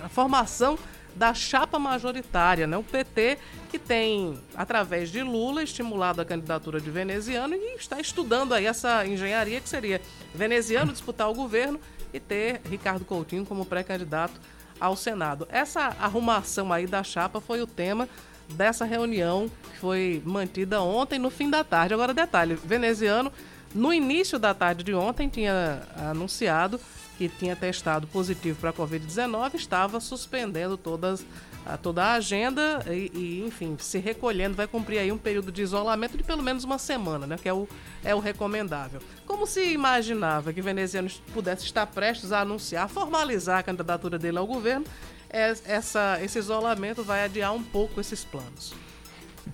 a- a formação da chapa majoritária, né? O PT que tem, através de Lula, estimulado a candidatura de veneziano e está estudando aí essa engenharia que seria veneziano disputar o governo e ter Ricardo Coutinho como pré-candidato ao Senado. Essa arrumação aí da chapa foi o tema dessa reunião que foi mantida ontem no fim da tarde. Agora, detalhe: veneziano no início da tarde de ontem tinha anunciado que tinha testado positivo para a Covid-19, estava suspendendo todas, a, toda a agenda e, e, enfim, se recolhendo, vai cumprir aí um período de isolamento de pelo menos uma semana, né? Que é o, é o recomendável. Como se imaginava que veneziano pudesse estar prestes a anunciar, formalizar a candidatura dele ao governo, é, essa, esse isolamento vai adiar um pouco esses planos.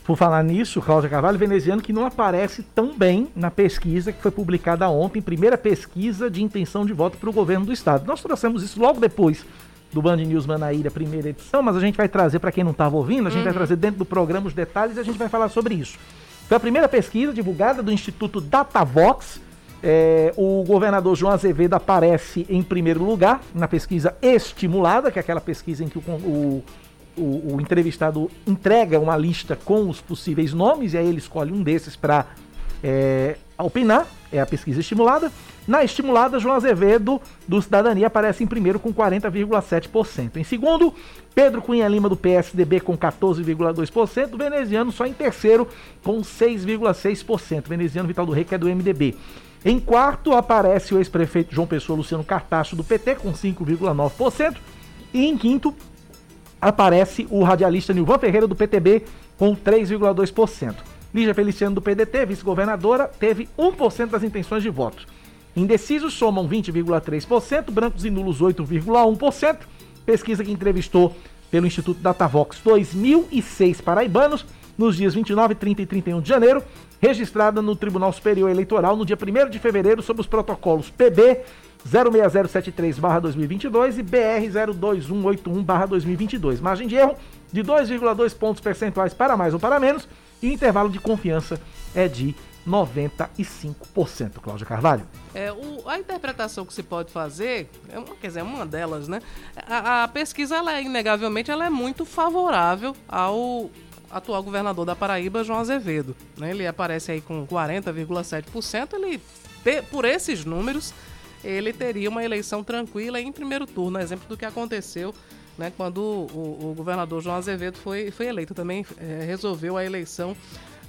Por falar nisso, Cláudia Carvalho, veneziano que não aparece tão bem na pesquisa que foi publicada ontem, primeira pesquisa de intenção de voto para o governo do estado. Nós trouxemos isso logo depois do Band News Manaíra, primeira edição, mas a gente vai trazer para quem não estava ouvindo, a gente uhum. vai trazer dentro do programa os detalhes e a gente vai falar sobre isso. Foi a primeira pesquisa divulgada do Instituto Datavox. É, o governador João Azevedo aparece em primeiro lugar na pesquisa estimulada, que é aquela pesquisa em que o, o o, o, entrevistado entrega uma lista com os possíveis nomes e aí ele escolhe um desses para é, é a pesquisa estimulada. Na estimulada, João Azevedo, do Cidadania, aparece em primeiro com 40,7%. Em segundo, Pedro Cunha Lima, do PSDB, com 14,2%. Veneziano só em terceiro, com 6,6%. Veneziano Vital do Rei, que é do MDB. Em quarto, aparece o ex-prefeito João Pessoa Luciano Cartacho, do PT, com 5,9%. E em quinto, aparece o radialista Nilvan Ferreira do PTB com 3,2%. Lígia Feliciano do PDT, vice-governadora, teve 1% das intenções de voto. Indecisos somam 20,3%, brancos e nulos 8,1%. Pesquisa que entrevistou pelo Instituto Datavox 2.006 paraibanos nos dias 29, 30 e 31 de janeiro, registrada no Tribunal Superior Eleitoral no dia 1 de fevereiro sob os protocolos PB 06073-2022 e BR02181-2022. Margem de erro de 2,2 pontos percentuais para mais ou para menos e intervalo de confiança é de 95%. Cláudia Carvalho. É, o, a interpretação que se pode fazer, é uma, quer dizer, uma delas, né? A, a pesquisa, ela é, inegavelmente, ela é muito favorável ao atual governador da Paraíba, João Azevedo. Né? Ele aparece aí com 40,7%. Ele, por esses números, ele teria uma eleição tranquila em primeiro turno, exemplo do que aconteceu né, quando o, o, governador João Azevedo foi, foi eleito. Também é, resolveu a eleição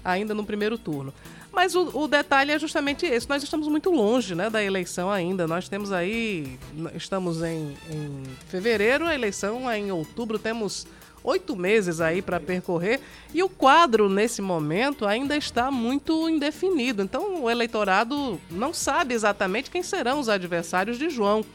ainda no primeiro turno. Mas o, o, detalhe é justamente esse. Nós estamos muito longe né, da eleição ainda. Nós temos aí. Estamos em, em fevereiro, a eleição é em outubro, temos oito meses aí para percorrer e o quadro nesse momento ainda está muito indefinido. Então o eleitorado não sabe exatamente quem serão os adversários de João.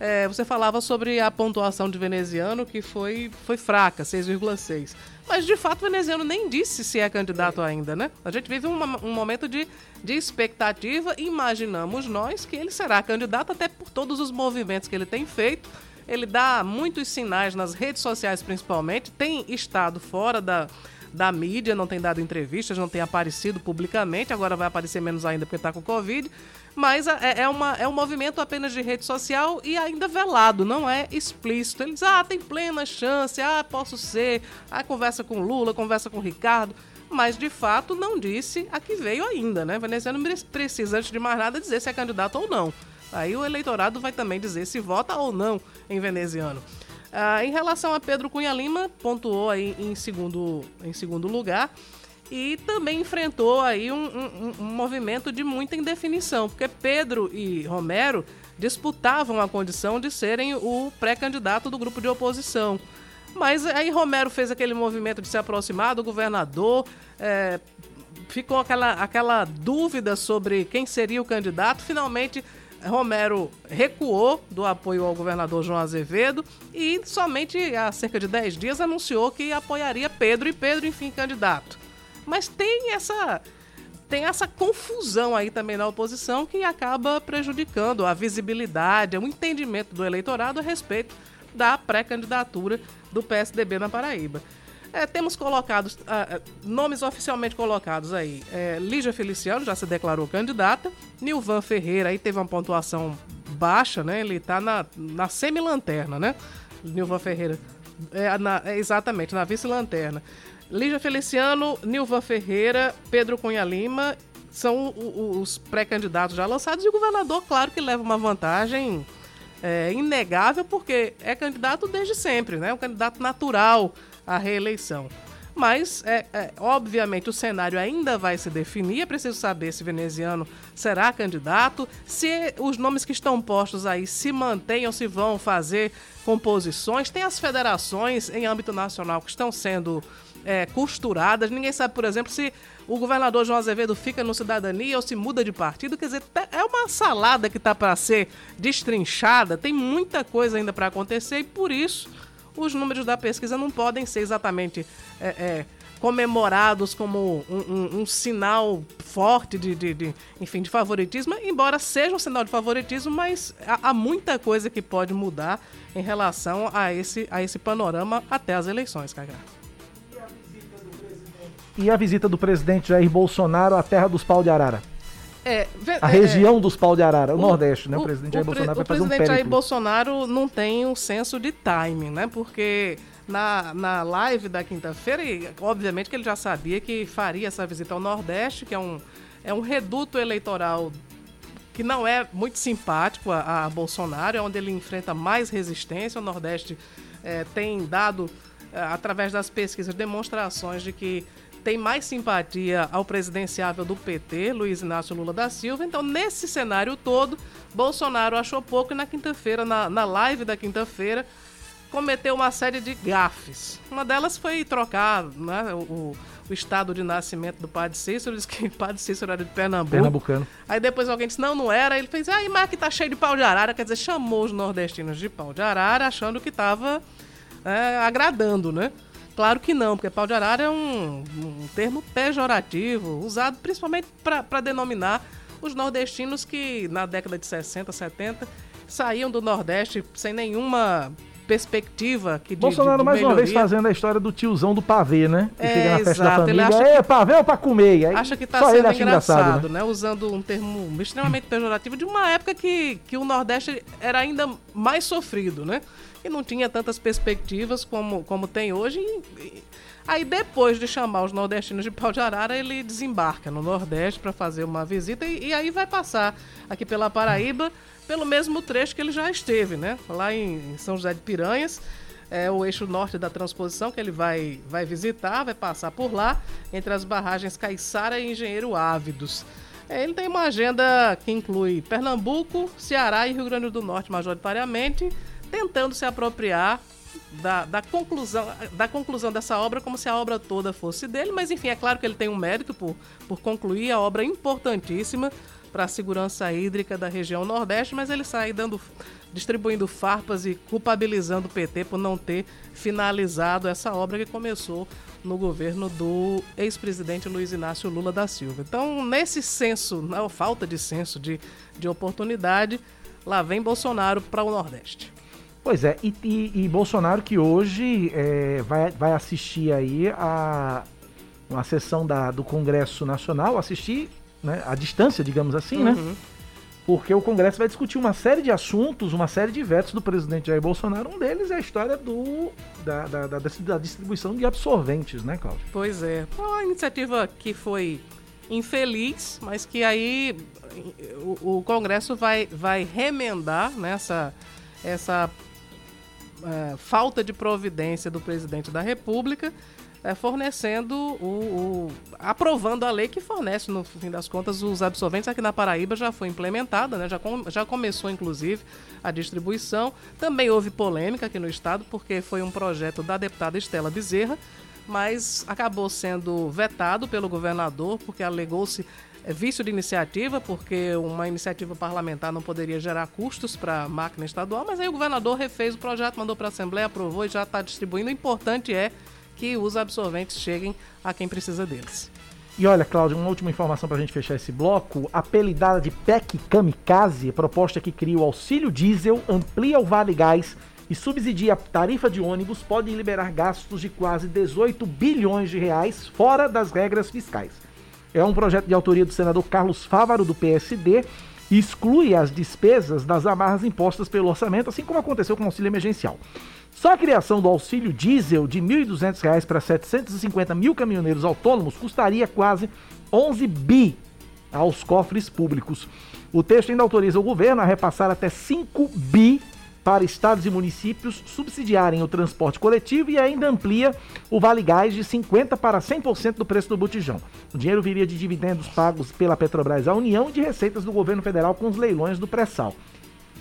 É, você falava sobre a pontuação de veneziano que foi, foi fraca, 6,6. Mas de fato o veneziano nem disse se é candidato ainda, né? A gente vive uma, um momento de, de expectativa imaginamos nós que ele será candidato, até por todos os movimentos que ele tem feito ele dá muitos sinais nas redes sociais, principalmente. Tem estado fora da, da mídia, não tem dado entrevistas, não tem aparecido publicamente. Agora vai aparecer menos ainda porque está com Covid. Mas é, é, uma, é um movimento apenas de rede social e ainda velado, não é explícito. Ele diz, ah, tem plena chance, ah, posso ser. Ah, conversa com Lula, conversa com Ricardo. Mas, de fato, não disse a que veio ainda, né? Veneziano precisa, antes de mais nada, dizer se é candidato ou não. Aí o eleitorado vai também dizer se vota ou não em veneziano. Ah, em relação a Pedro Cunha Lima, pontuou aí em segundo, em segundo lugar e também enfrentou aí um, um, um movimento de muita indefinição, porque Pedro e Romero disputavam a condição de serem o pré-candidato do grupo de oposição. Mas aí Romero fez aquele movimento de se aproximar do governador, é, ficou aquela, aquela dúvida sobre quem seria o candidato, finalmente Romero recuou do apoio ao governador João Azevedo e somente há cerca de 10 dias anunciou que apoiaria Pedro e Pedro, enfim, candidato. Mas tem essa tem essa confusão aí também na oposição que acaba prejudicando a visibilidade, o entendimento do eleitorado a respeito da pré-candidatura do PSDB na Paraíba. É, temos colocados, ah, ah, nomes oficialmente colocados aí. É, Lígia Feliciano já se declarou candidata. Nilvan Ferreira aí teve uma pontuação baixa, né? Ele tá na, na semi-lanterna, né? Nilvan Ferreira. É, na, é, exatamente, na vice-lanterna. Lígia Feliciano, Nilvan Ferreira, Pedro Cunha Lima são os pré-candidatos já lançados e o governador, claro que leva uma vantagem é, inegável, porque é candidato desde sempre, né? Um candidato natural à reeleição. Mas, é, é, obviamente, o cenário ainda vai se definir. É preciso saber se veneziano será candidato, se os nomes que estão postos aí se mantêm ou se vão fazer composições. Tem as federações em âmbito nacional que estão sendo é, costuradas. Ninguém sabe, por exemplo, se o governador João Azevedo fica no Cidadania ou se muda de partido. Quer dizer, é uma salada que está para ser destrinchada. Tem muita coisa ainda para acontecer e, por isso, os números da pesquisa não podem ser exatamente é, é, comemorados como um, um, um sinal forte de, de, de, enfim, de favoritismo, embora seja um sinal de favoritismo, mas há, há muita coisa que pode mudar em relação a esse, a esse panorama até as eleições, Cagá. E a visita do presidente Jair Bolsonaro à terra dos pau de arara? É, a região é, dos pau de arara, o, o Nordeste, né? O, o presidente Jair Bolsonaro vai fazer um O presidente Jair Bolsonaro não tem um senso de timing, né? Porque na, na live da quinta-feira, obviamente que ele já sabia que faria essa visita ao Nordeste, que é um, é um reduto eleitoral que não é muito simpático a, a Bolsonaro, é onde ele enfrenta mais resistência. O Nordeste é, tem dado, é, através das pesquisas, demonstrações de que tem mais simpatia ao presidenciável do PT, Luiz Inácio Lula da Silva. Então, nesse cenário todo, Bolsonaro achou pouco e na quinta-feira, na, na live da quinta-feira, cometeu uma série de gafes. Uma delas foi trocar né, o, o estado de nascimento do Padre Cícero, disse que o [LAUGHS] Padre Cícero era de Pernambuco. Pernambucano. Aí depois alguém disse, não, não era. Ele fez, aí, mas que tá cheio de pau de arara. Quer dizer, chamou os nordestinos de pau de arara, achando que estava é, agradando, né? Claro que não, porque pau de arara é um, um termo pejorativo, usado principalmente para denominar os nordestinos que na década de 60, 70 saíam do Nordeste sem nenhuma perspectiva que de, Bolsonaro de, mais uma vez fazendo a história do tiozão do pavê, né? Que é, na festa exato. da família. Ele acha é, pavê ou pra comer? Aí, acha que tá sendo engraçado, engraçado né? né? Usando um termo extremamente pejorativo de uma época que, que o Nordeste era ainda mais sofrido, né? E não tinha tantas perspectivas como, como tem hoje. E, e, aí depois de chamar os nordestinos de pau de arara, ele desembarca no Nordeste para fazer uma visita e, e aí vai passar aqui pela Paraíba pelo mesmo trecho que ele já esteve, né? Lá em São José de Piranhas, é o eixo norte da transposição que ele vai, vai visitar, vai passar por lá, entre as barragens Caiçara e Engenheiro Ávidos. É, ele tem uma agenda que inclui Pernambuco, Ceará e Rio Grande do Norte, majoritariamente, tentando se apropriar da, da, conclusão, da conclusão dessa obra como se a obra toda fosse dele, mas enfim, é claro que ele tem um mérito por, por concluir a obra importantíssima para a segurança hídrica da região Nordeste, mas ele sai dando, distribuindo farpas e culpabilizando o PT por não ter finalizado essa obra que começou no governo do ex-presidente Luiz Inácio Lula da Silva. Então, nesse senso, na falta de senso de, de oportunidade, lá vem Bolsonaro para o Nordeste. Pois é, e, e, e Bolsonaro que hoje é, vai, vai assistir aí a uma sessão da, do Congresso Nacional, assistir né, à distância, digamos assim, né? uhum. né? Porque o Congresso vai discutir uma série de assuntos, uma série de vetos do presidente Jair Bolsonaro. Um deles é a história do, da, da, da, da distribuição de absorventes, né, Cláudio? Pois é. Uma iniciativa que foi infeliz, mas que aí o, o Congresso vai, vai remendar nessa essa uh, falta de providência do presidente da República é, fornecendo o, o, aprovando a lei que fornece, no fim das contas, os absorventes. Aqui na Paraíba já foi implementada, né? já, com, já começou, inclusive, a distribuição. Também houve polêmica aqui no estado, porque foi um projeto da deputada Estela Bezerra, mas acabou sendo vetado pelo governador, porque alegou-se vício de iniciativa, porque uma iniciativa parlamentar não poderia gerar custos para a máquina estadual, mas aí o governador refez o projeto, mandou para a Assembleia, aprovou e já está distribuindo. O importante é que os absorventes cheguem a quem precisa deles. E olha, Cláudio, uma última informação para a gente fechar esse bloco. Apelidada de PEC Kamikaze, proposta que cria o auxílio diesel, amplia o Vale Gás e subsidia a tarifa de ônibus, pode liberar gastos de quase 18 bilhões de reais fora das regras fiscais. É um projeto de autoria do senador Carlos Fávaro, do PSD, e exclui as despesas das amarras impostas pelo orçamento, assim como aconteceu com o auxílio emergencial. Só a criação do auxílio diesel de R$ 1.200 para 750 mil caminhoneiros autônomos custaria quase 11 bi aos cofres públicos. O texto ainda autoriza o governo a repassar até 5 bi para estados e municípios subsidiarem o transporte coletivo e ainda amplia o Vale Gás de 50% para 100% do preço do botijão. O dinheiro viria de dividendos pagos pela Petrobras à União e de receitas do governo federal com os leilões do pré-sal.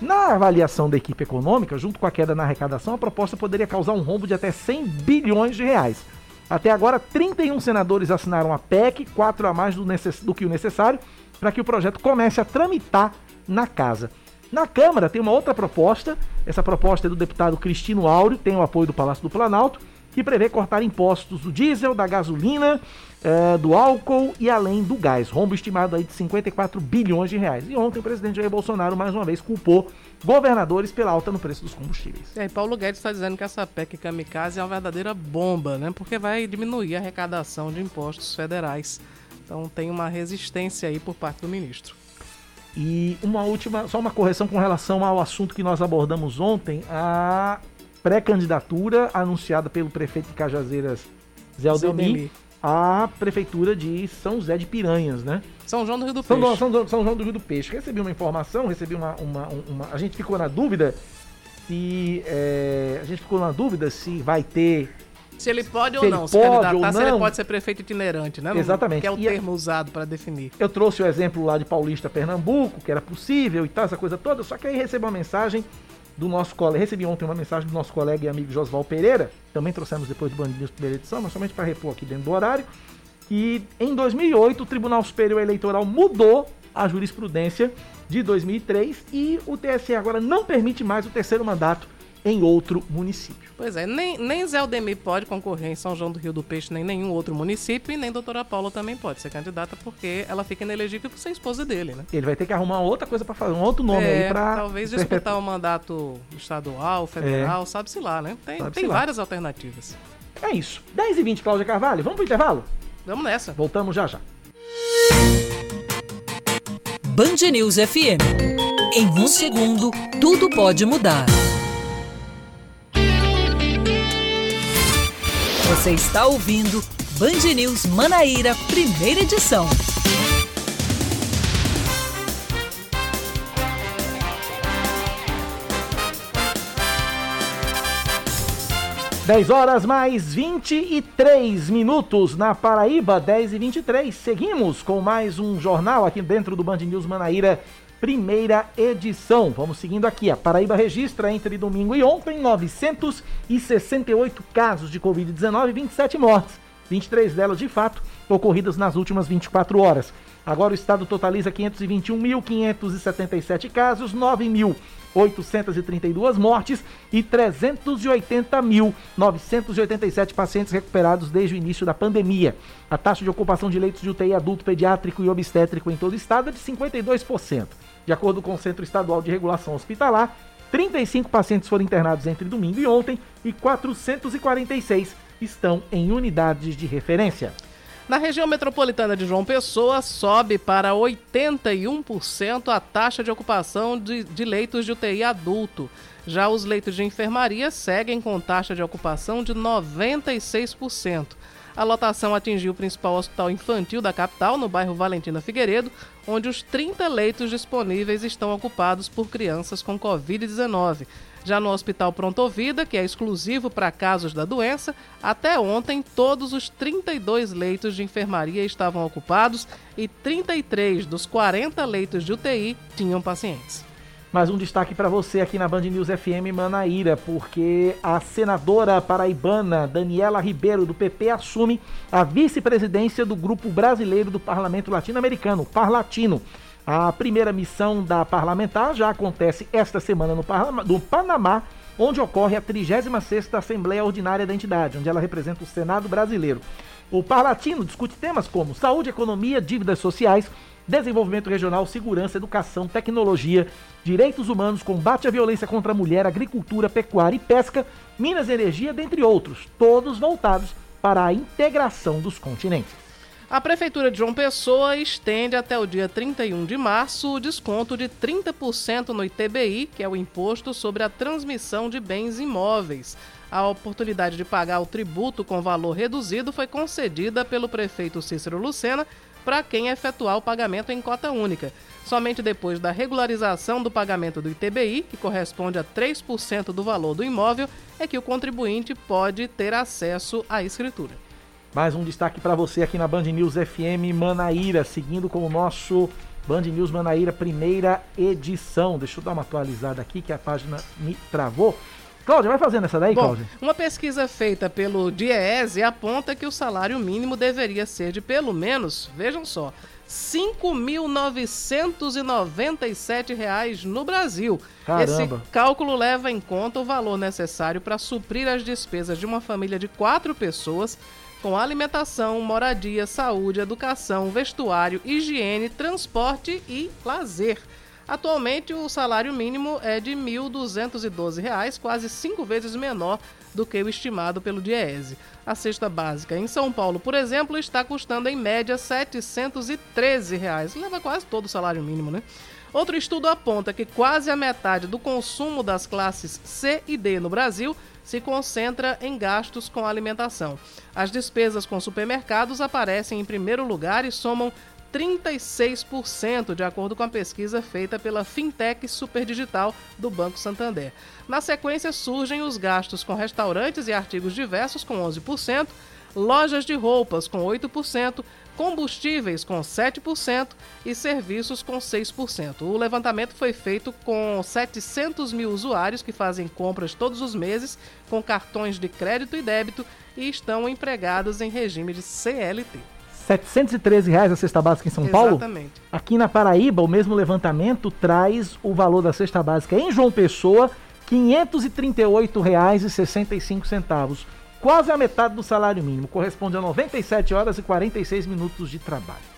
Na avaliação da equipe econômica, junto com a queda na arrecadação, a proposta poderia causar um rombo de até 100 bilhões de reais. Até agora, 31 senadores assinaram a PEC, quatro a mais do, do que o necessário, para que o projeto comece a tramitar na casa. Na Câmara tem uma outra proposta, essa proposta é do deputado Cristino Áureo, tem o apoio do Palácio do Planalto, que prevê cortar impostos do diesel, da gasolina, uh, do álcool e além do gás. Rombo estimado aí de 54 bilhões de reais. E ontem o presidente Jair Bolsonaro mais uma vez culpou governadores pela alta no preço dos combustíveis. É, e Paulo Guedes está dizendo que essa PEC kamikaze é uma verdadeira bomba, né? Porque vai diminuir a arrecadação de impostos federais. Então tem uma resistência aí por parte do ministro. E uma última, só uma correção com relação ao assunto que nós abordamos ontem, a pré-candidatura anunciada pelo prefeito de Cajazeiras, Zé Aldemir, à prefeitura de São José de Piranhas, né? São João do Rio do Peixe. São, São, São João do Rio do Peixe. Recebi uma informação, recebi uma, uma, uma a gente ficou na dúvida se é, a gente ficou na dúvida se vai ter se ele pode se ou não se candidatar, ou se ele pode ser prefeito itinerante, né? Exatamente. Que é o e termo usado para definir. Eu trouxe o exemplo lá de Paulista, Pernambuco, que era possível e tal, essa coisa toda, só que aí recebeu uma mensagem do nosso colega, recebi ontem uma mensagem do nosso colega e amigo Josval Pereira, também trouxemos depois do Bandinhos primeira edição, mas somente para repor aqui dentro do horário, que em 2008 o Tribunal Superior Eleitoral mudou a jurisprudência de 2003 e o TSE agora não permite mais o terceiro mandato em outro município. Pois é, nem, nem Zé Aldemir pode concorrer em São João do Rio do Peixe, nem nenhum outro município, e nem doutora Paula também pode ser candidata, porque ela fica inelegível por ser esposa dele, né? Ele vai ter que arrumar outra coisa para fazer, um outro nome é, aí para Talvez disputar [LAUGHS] o um mandato estadual, federal, é. sabe-se lá, né? Tem, tem várias alternativas. É isso. 10 e 20, Cláudia Carvalho, vamos pro intervalo? Vamos nessa. Voltamos já já. Band News FM. Em um segundo, tudo pode mudar. Você está ouvindo Band News Manaíra, primeira edição. Dez horas mais 23 minutos na Paraíba, 10 e 23. Seguimos com mais um jornal aqui dentro do Band News Manaíra, primeira edição. Vamos seguindo aqui. A Paraíba registra entre domingo e ontem 968 casos de Covid-19 e 27 mortes. 23 delas, de fato, ocorridas nas últimas 24 horas. Agora o estado totaliza 521.577 casos, 9.832 mortes e 380.987 pacientes recuperados desde o início da pandemia. A taxa de ocupação de leitos de UTI adulto, pediátrico e obstétrico em todo o estado é de 52%. De acordo com o Centro Estadual de Regulação Hospitalar, 35 pacientes foram internados entre domingo e ontem e 446 estão em unidades de referência. Na região metropolitana de João Pessoa, sobe para 81% a taxa de ocupação de, de, leitos de UTI adulto. Já os leitos de enfermaria seguem com taxa de ocupação de 96%. A lotação atingiu o principal hospital infantil da capital, no bairro Valentina Figueiredo, onde os 30 leitos disponíveis estão ocupados por crianças com Covid-19. Já no Hospital Pronto Vida, que é exclusivo para casos da doença, até ontem todos os 32 leitos de enfermaria estavam ocupados e 33 dos 40 leitos de UTI tinham pacientes. Mais um destaque para você aqui na Band News FM Manaíra, porque a senadora paraibana Daniela Ribeiro, do PP, assume a vice-presidência do Grupo Brasileiro do Parlamento Latino-Americano, Parlatino. A primeira missão da parlamentar já acontece esta semana no, no Panamá, onde ocorre a 36ª Assembleia Ordinária da entidade, onde ela representa o Senado brasileiro. O Parlatino discute temas como saúde, economia, dívidas sociais, desenvolvimento regional, segurança, educação, tecnologia, direitos humanos, combate à violência contra a mulher, agricultura, pecuária e pesca, minas e energia, dentre outros, todos voltados para a integração dos continentes. A Prefeitura de João Pessoa estende até o dia 31 de março o desconto de 30% no ITBI, que é o Imposto sobre a Transmissão de Bens Imóveis. A oportunidade de pagar o tributo com valor reduzido foi concedida pelo prefeito Cícero Lucena para quem efetuar o pagamento em cota única. Somente depois da regularização do pagamento do ITBI, que corresponde a 3% do valor do imóvel, é que o contribuinte pode ter acesso à escritura. Mais um destaque para você aqui na Band News FM Manaíra, seguindo com o nosso Band News Manaíra primeira edição. Deixa eu dar uma atualizada aqui que a página me travou. Cláudia, vai fazendo essa daí, Bom, Cláudia? uma pesquisa feita pelo DIEESE aponta que o salário mínimo deveria ser de pelo menos, vejam só, R$ 5.997 no Brasil. Caramba. Esse cálculo leva em conta o valor necessário para suprir as despesas de uma família de quatro pessoas com alimentação, moradia, saúde, educação, vestuário, higiene, transporte e lazer. Atualmente, o salário mínimo é de R$ 1.212, quase cinco vezes menor do que o estimado pelo DIEESE. A cesta básica em São Paulo, por exemplo, está custando em média 713 reais. leva quase todo o salário mínimo, né? Outro estudo aponta que quase a metade do consumo das classes C e D no Brasil se concentra em gastos com alimentação. As despesas com supermercados aparecem em primeiro lugar e somam 36%, de acordo com a pesquisa feita pela Fintech Superdigital do Banco Santander. Na sequência, surgem os gastos com restaurantes e artigos diversos, com 11%, lojas de roupas, com 8%, combustíveis, com 7% e serviços, com 6%. O levantamento foi feito com 700 mil usuários que fazem compras todos os meses com cartões de crédito e débito e estão empregados em regime de CLT. 713 reais a cesta básica em São Paulo? Exatamente. Aqui na Paraíba, o mesmo levantamento traz o valor da cesta básica em João Pessoa, R$ 538,65. Quase a metade do salário mínimo, corresponde a 97 horas e 46 minutos de trabalho.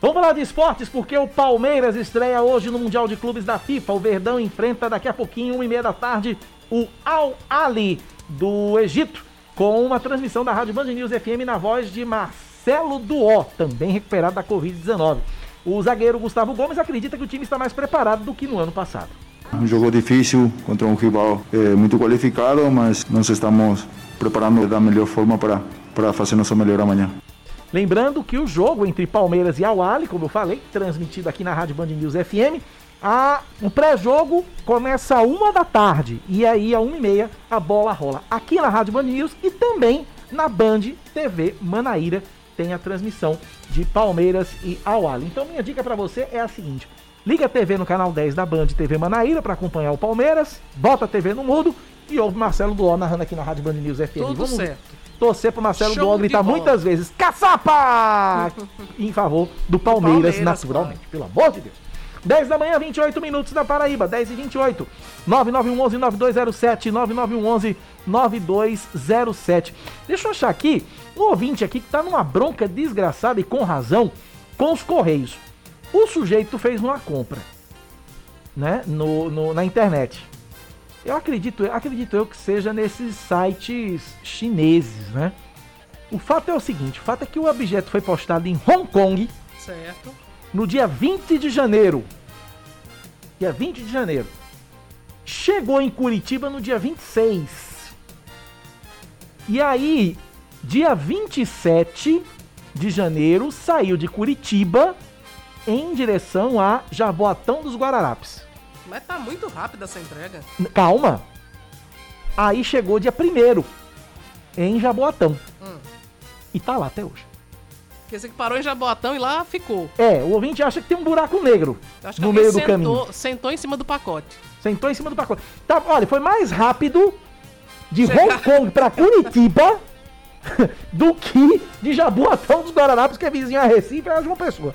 Vamos falar de esportes, porque o Palmeiras estreia hoje no Mundial de Clubes da FIFA. O Verdão enfrenta daqui a pouquinho, 1 e meia da tarde, o Al Ali do Egito, com uma transmissão da Rádio Band News FM na voz de Marcelo Duó, também recuperado da Covid-19. O zagueiro Gustavo Gomes acredita que o time está mais preparado do que no ano passado. Um jogo difícil contra um rival eh, muito qualificado, mas nós estamos preparando da melhor forma para, para fazer nosso melhor amanhã. Lembrando que o jogo entre Palmeiras e Awali, como eu falei, transmitido aqui na Rádio Band News FM, a, o pré-jogo começa a uma da tarde e aí a uma e meia a bola rola aqui na Rádio Band News e também na Band TV Manaíra tem a transmissão de Palmeiras e Awali. Então minha dica para você é a seguinte: liga a TV no canal 10 da Band TV Manaíra para acompanhar o Palmeiras, bota a TV no mudo e ouve Marcelo Duó narrando aqui na Rádio Band News FM. Tudo Vamos certo. torcer pro Marcelo Show Duó gritar muitas vezes caçapa [LAUGHS] em favor do Palmeiras, Palmeiras, naturalmente, pelo amor de Deus. 10 da manhã, 28 minutos da Paraíba, 10 e 28. 9911-9207, 9911-9207. Deixa eu achar aqui, um ouvinte aqui que tá numa bronca desgraçada e com razão com os Correios. O sujeito fez uma compra, né, no, no- na internet. Eu acredito, acredito eu que seja nesses sites chineses, né? O fato é o seguinte, o fato é que o objeto foi postado em Hong Kong Certo. no dia 20 de janeiro. Dia 20 de janeiro. Chegou em Curitiba no dia 26. E aí, dia 27 de janeiro, saiu de Curitiba em direção a Jaboatão dos Guararapes. Mas tá muito rápida essa entrega. Calma. Aí chegou dia 1 em Jaboatão. Hum. E tá lá até hoje. Você que parou em Jaboatão e lá ficou. É, o ouvinte acha que tem um buraco negro no meio do sentou, caminho. sentou em cima do pacote. Sentou em cima do pacote. Tá, olha, foi mais rápido de Chegar- Hong Kong pra Curitiba [LAUGHS] [LAUGHS] do que de Jaboatão dos Guararapes, que é vizinho a Recife, é João Pessoa.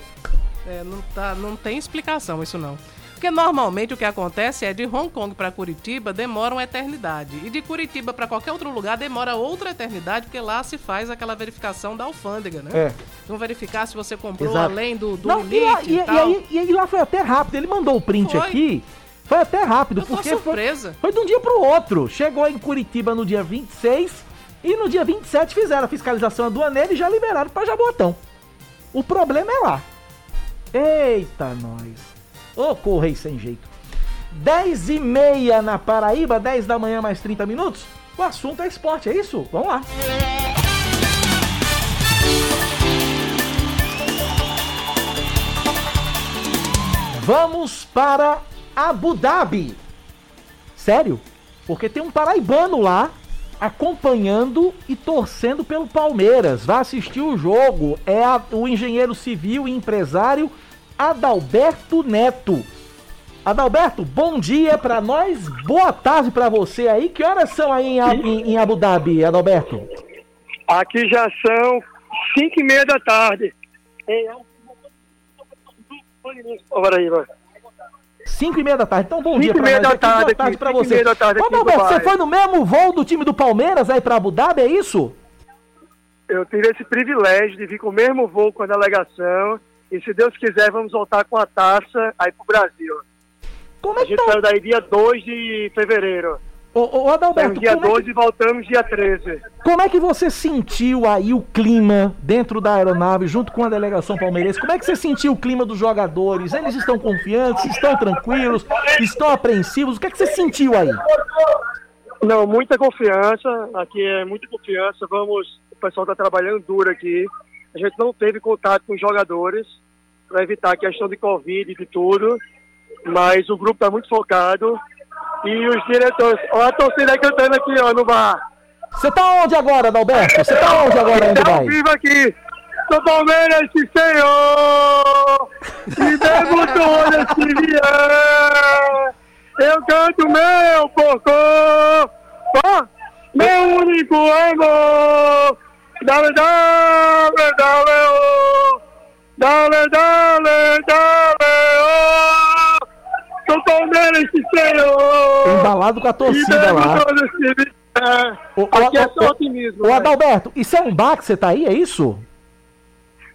É, não, tá, não tem explicação isso não. Porque normalmente o que acontece é de Hong Kong para Curitiba demora uma eternidade. E de Curitiba para qualquer outro lugar demora outra eternidade, porque lá se faz aquela verificação da alfândega, né? É. Vão verificar se você comprou Exato. além do, do Não, e, limite lá- e, e- e tal. aí, e aí lá foi até rápido. Ele mandou o print Foi. aqui. Foi até rápido, Eu porque foi, surpresa. foi de um dia pro outro. Chegou em Curitiba no dia 26 e no dia 27 fizeram a fiscalização aduaneira e já liberaram pra Jaboatão. O problema é lá. Eita, nós. Ô, correio sem jeito. 10 e meia na Paraíba, 10 da manhã mais 30 minutos. O assunto é esporte, é isso? Vamos lá. Vamos para Abu Dhabi. Sério? Porque tem um paraibano lá acompanhando e torcendo pelo Palmeiras. Vai assistir o jogo. É a- o engenheiro civil e empresário Adalberto Neto. Adalberto, bom dia pra nós, boa tarde pra você aí. Que horas são aí em, em- em Abu Dhabi, Adalberto? Aqui já são 5 e meia da tarde. Olha aí. 5 e meia da tarde. Então, bom dia e pra nós tarde boa aqui, tarde pra cinco e você. meia da tarde Ô, Dubai. você foi no mesmo voo do time do Palmeiras aí pra Abu Dhabi, é isso? Eu tive esse privilégio de vir com o mesmo voo com a delegação. E se Deus quiser, vamos voltar com a taça aí pro Brasil. Como a gente saiu daí dia 2 de fevereiro. Ô, ô Adalberto, Saímos dia como é que- 12 e voltamos dia 13. Como é que você sentiu aí o clima dentro da aeronave junto com a delegação palmeirense? Como é que você sentiu o clima dos jogadores? Eles estão confiantes, estão tranquilos, estão apreensivos? O que é que você sentiu aí? Não, muita confiança. Aqui é muita confiança. Vamos, o pessoal está trabalhando duro aqui. A gente não teve contato com os jogadores para evitar a questão de Covid e de tudo. Mas o grupo está muito focado. E os diretores. Olha a torcida cantando aqui, ó, no bar. Você tá onde agora, Adalberto? Você tá onde agora Tá ao Dubai? vivo aqui. Sou Palmeiras, senhor! E bebo todas que vier! Eu canto meu porco! Ó, meu único amor! Dale, dale, dale, oh! Dale, dale, dale, oh! Sou Palmeiras, sim, senhor! Embalado com a torcida bebo lá. Ô, ô, Aqui é só ô, otimismo. Ô né? Adalberto, isso é um bar que você tá aí, é isso?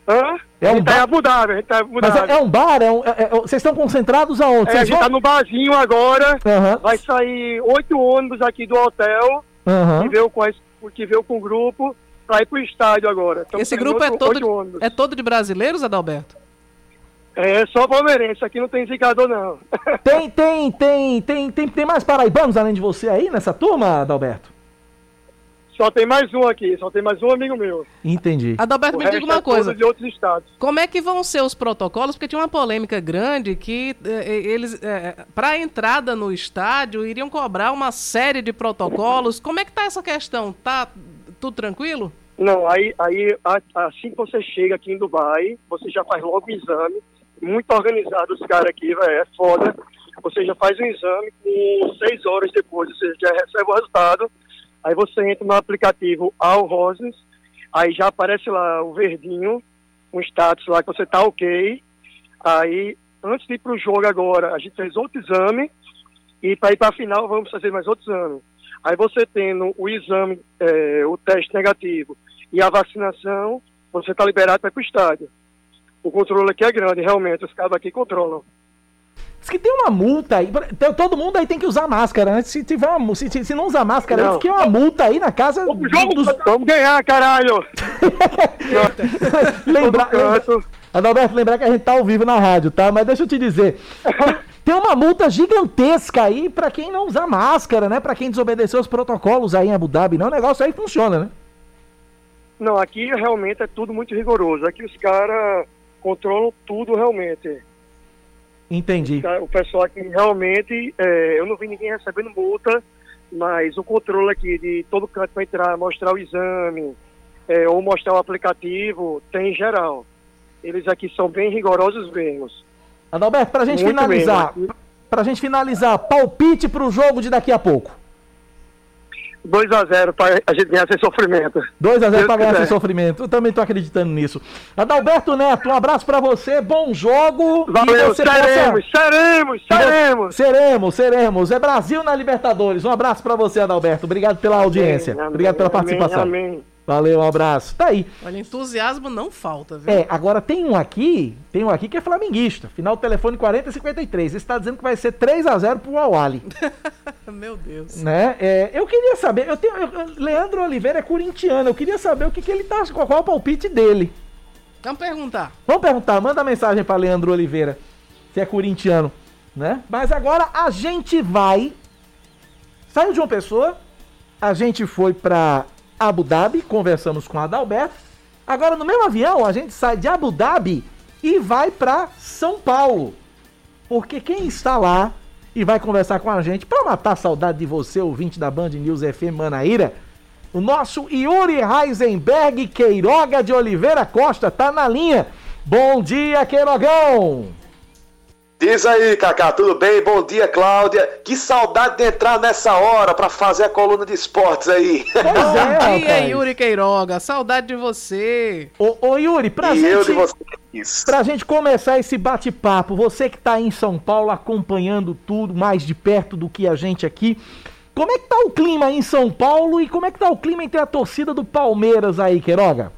Hã? É a um tá em bar- Abu Dhabi, a gente tá em Abu Mas é, é um bar? É um, é- é- vocês estão concentrados aonde? É, a gente vão- tá no barzinho agora. Aham. Vai sair oito ônibus aqui do hotel, Aham. que, veio com a, que veio com o grupo, pra ir pro estádio agora. Estamos Esse grupo é todo, é todo de brasileiros, Adalberto? É só palmeirense, aqui não tem zicador não. [LAUGHS] Tem, tem, tem, tem, tem, tem mais paraibanos além de você aí nessa turma, Adalberto? Só tem mais um aqui, só tem mais um amigo meu. Entendi. Adalberto, O me diga uma é coisa. de outros estados. Como é que vão ser os protocolos? Porque tinha uma polêmica grande que eh, eh, eles, para a entrada no estádio, iriam cobrar uma série de protocolos. Como é que tá essa questão? Tá tudo tranquilo? Não, aí, aí assim que você chega aqui em Dubai, você já faz logo o exame. Muito organizado os caras aqui, velho, é foda. Você já faz um exame com seis horas depois, você já recebe o resultado. Aí você entra no aplicativo All Roses, aí já aparece lá o verdinho, um status lá que você tá ok. Aí, antes de ir pro jogo agora, a gente fez outro exame. E para ir para a final, vamos fazer mais outro exame. Aí você tendo o exame, eh, o teste negativo e a vacinação, você está liberado para ir para o estádio. O controle aqui é grande, realmente, os caras aqui controlam. Diz que tem uma multa aí. Todo mundo aí tem que usar máscara, né? Se, tiver uma, se, se não usar máscara, Não. diz que é uma multa aí na casa Vamos, vamos ganhar, caralho! Lembrar, [LAUGHS] lembra- Adalberto, lembrar que a gente tá ao vivo na rádio, tá? Mas deixa eu te dizer. [LAUGHS] Tem uma multa gigantesca aí pra quem não usar máscara, né? Pra quem desobedecer os protocolos aí em Abu Dhabi, não? O negócio aí funciona, né? Não, aqui realmente é tudo muito rigoroso. Aqui os caras controlam tudo realmente. Entendi. Tá? O pessoal aqui realmente, é, eu não vi ninguém recebendo multa, mas o controle aqui de todo canto para entrar, mostrar o exame, é, ou mostrar o aplicativo, tem em geral. Eles aqui são bem rigorosos mesmo. Adalberto, pra gente Muito finalizar, pra gente finalizar, palpite pro jogo de daqui a pouco. 2 a 0 para a gente ganhar sem sofrimento. 2 a 0 Deus pra ganhar quiser. sem sofrimento. Eu também tô acreditando nisso. Adalberto Neto, um abraço pra você, bom jogo. Valeu, seremos, seremos, seremos. Seremos, seremos. É Brasil na Libertadores. Um abraço pra você, Adalberto. Obrigado pela audiência. amém, Obrigado pela amém, participação. amém. Valeu, um abraço. Tá aí. Olha, entusiasmo não falta, viu? É, agora tem um aqui, tem um aqui que é flamenguista. Final do telefone 4053. Esse tá dizendo que vai ser 3 a 0 pro Awali. [LAUGHS] Meu Deus. né? É, eu queria saber, eu tenho, eu- Leandro Oliveira é corintiano, eu queria saber o que, que ele tá, qual, qual é o palpite dele. Vamos perguntar. Vamos perguntar, manda mensagem para Leandro Oliveira, se é corintiano, né? Mas agora a gente vai saiu de uma pessoa, a gente foi para Abu Dhabi, conversamos com Adalberto. Agora no mesmo avião a gente sai de Abu Dhabi e vai para São Paulo. porque quem está lá e vai conversar com a gente para matar a saudade de você, ouvinte da Band News FM Manaíra, o nosso Yuri Heisenberg Queiroga de Oliveira Costa tá na linha. Bom dia, Queirogão! Diz aí, Cacá, tudo bem? Bom dia, Cláudia. Que saudade de entrar nessa hora para fazer a coluna de esportes aí. Bom é, dia, Yuri Queiroga. Saudade de você. Ô, ô Yuri, pra e gente. Eu de vocês. Pra gente começar esse bate-papo, você que tá aí em São Paulo acompanhando tudo mais de perto do que a gente aqui. Como é que tá o clima aí em São Paulo e como é que tá o clima entre a torcida do Palmeiras aí, Queiroga?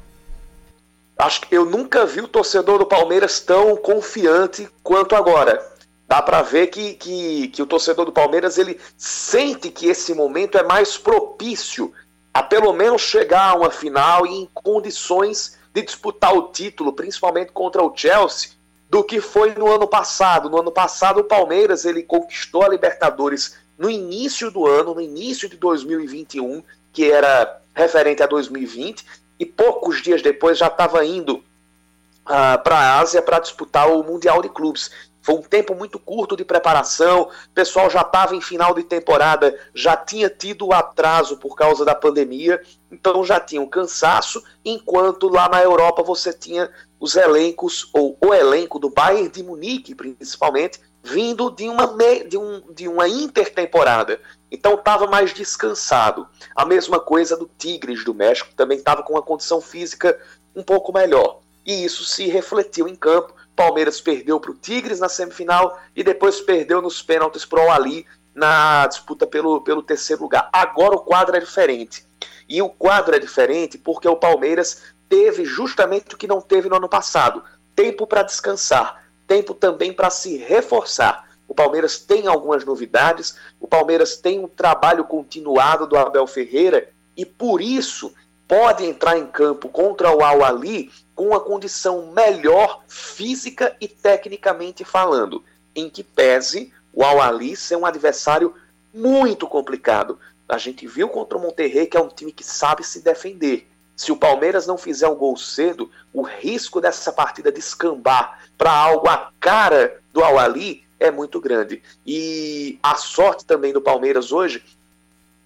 Acho que eu nunca vi o torcedor do Palmeiras tão confiante quanto agora. Dá para ver que, que, que o torcedor do Palmeiras ele sente que esse momento é mais propício a pelo menos chegar a uma final e em condições de disputar o título, principalmente contra o Chelsea, do que foi no ano passado. No ano passado o Palmeiras ele conquistou a Libertadores no início do ano, no início de 2021, que era referente a 2020, e poucos dias depois já estava indo uh, para a Ásia para disputar o Mundial de Clubes. Foi um tempo muito curto de preparação, o pessoal já estava em final de temporada, já tinha tido atraso por causa da pandemia, então já tinha um cansaço, enquanto lá na Europa você tinha os elencos, ou o elenco do Bayern de Munique, principalmente, vindo de uma, de um, de uma intertemporada. Então estava mais descansado. A mesma coisa do Tigres do México, também estava com uma condição física um pouco melhor. E isso se refletiu em campo. Palmeiras perdeu para o Tigres na semifinal e depois perdeu nos pênaltis para o Ali na disputa pelo, pelo terceiro lugar. Agora o quadro é diferente. E o quadro é diferente porque o Palmeiras teve justamente o que não teve no ano passado: tempo para descansar tempo também para se reforçar. O Palmeiras tem algumas novidades, o Palmeiras tem um trabalho continuado do Abel Ferreira e por isso pode entrar em campo contra o Al Ali com uma condição melhor física e tecnicamente falando, em que pese o Al Ali ser um adversário muito complicado. A gente viu contra o Monterrey que é um time que sabe se defender. Se o Palmeiras não fizer um gol cedo, o risco dessa partida descambar para algo a cara do Al-Ali é muito grande. E a sorte também do Palmeiras hoje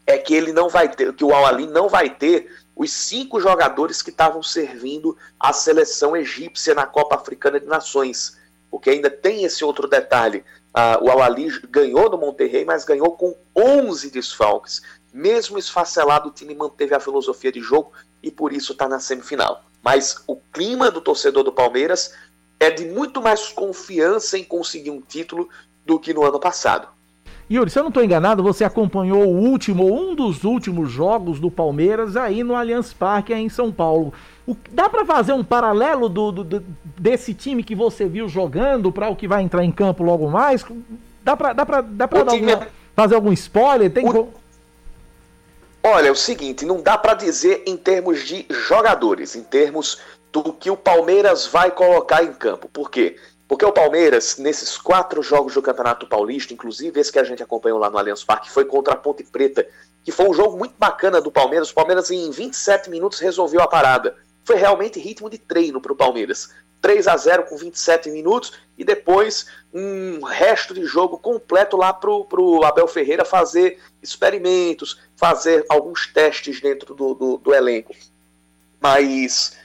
é que ele não vai ter, que o Al-Ali não vai ter os cinco jogadores que estavam servindo a seleção egípcia na Copa Africana de Nações. Porque ainda tem esse outro detalhe. Uh, o Al-Ali ganhou no Monterrey, mas ganhou com 11 desfalques. Mesmo esfacelado, o time manteve a filosofia de jogo e por isso está na semifinal. Mas o clima do torcedor do Palmeiras é de muito mais confiança em conseguir um título do que no ano passado. Yuri, se eu não estou enganado, você acompanhou o último, um dos últimos jogos do Palmeiras aí no Allianz Parque, aí em São Paulo. O, dá para fazer um paralelo do, do, desse time que você viu jogando para o que vai entrar em campo logo mais? Dá para dá pra, dá pra alguma, é- fazer algum spoiler? Tem o... Olha, é o seguinte, não dá para dizer em termos de jogadores, em termos do que o Palmeiras vai colocar em campo. Por quê? Porque o Palmeiras, nesses quatro jogos do Campeonato Paulista, inclusive esse que a gente acompanhou lá no Allianz Parque, foi contra a Ponte Preta, que foi um jogo muito bacana do Palmeiras. O Palmeiras, em 27 minutos, resolveu a parada. Foi realmente ritmo de treino para o Palmeiras. 3 a 0 com 27 minutos e depois um resto de jogo completo lá para o Abel Ferreira fazer experimentos, fazer alguns testes dentro do, do, do, elenco. Mas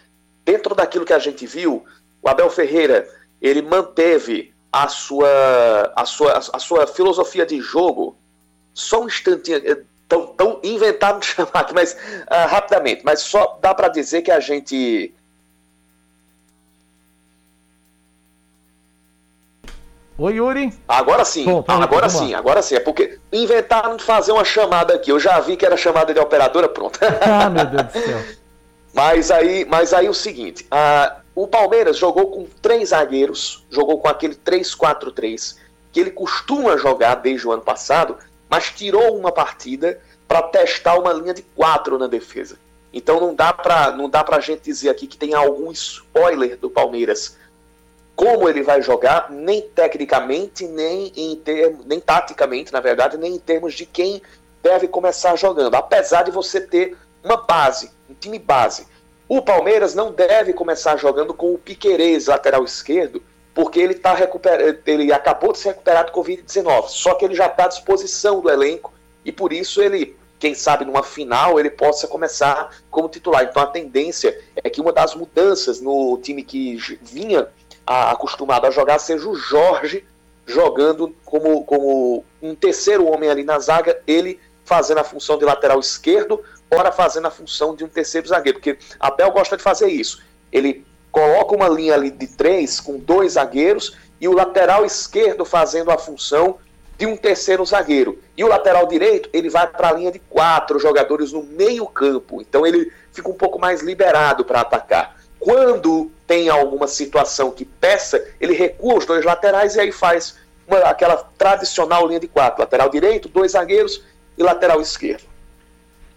dentro daquilo que a gente viu, o Abel Ferreira ele manteve a sua, a sua, a sua filosofia de jogo. Só um instantinho, tão, tão inventado de [LAUGHS] chamar aqui, mas uh, rapidamente, mas só dá para dizer que a gente Oi, Yuri. Agora sim, Bom, tá agora sim, agora sim. É porque inventaram de fazer uma chamada aqui. Eu já vi que era chamada de operadora, pronto. Ah, meu Deus do céu. [LAUGHS] mas aí, mas aí o seguinte, uh, o Palmeiras jogou com três zagueiros, jogou com aquele 3-4-3, que ele costuma jogar desde o ano passado, mas tirou uma partida para testar uma linha de quatro na defesa. Então não dá para não dá pra gente dizer aqui que tem algum spoiler do Palmeiras como ele vai jogar, nem tecnicamente, nem em termos, nem taticamente, na verdade, nem em termos de quem deve começar jogando. Apesar de você ter uma base, um time base. O Palmeiras não deve começar jogando com o Piquerez, lateral esquerdo, porque ele tá recuper... ele acabou de se recuperar de Covid-19, só que ele já está à disposição do elenco e por isso ele, quem sabe numa final, ele possa começar como titular. Então a tendência é que uma das mudanças no time que vinha a, acostumado a jogar seja o Jorge jogando como, como um terceiro homem ali na zaga, ele fazendo a função de lateral esquerdo, ora fazendo a função de um terceiro zagueiro, porque Abel gosta de fazer isso. Ele coloca uma linha ali de três com dois zagueiros e o lateral esquerdo fazendo a função de um terceiro zagueiro. E o lateral direito, ele vai para a linha de quatro jogadores no meio campo. Então ele fica um pouco mais liberado para atacar. Quando tem alguma situação que peça, ele recua os dois laterais e aí faz uma, aquela tradicional linha de quatro. Lateral direito, dois zagueiros e lateral esquerdo.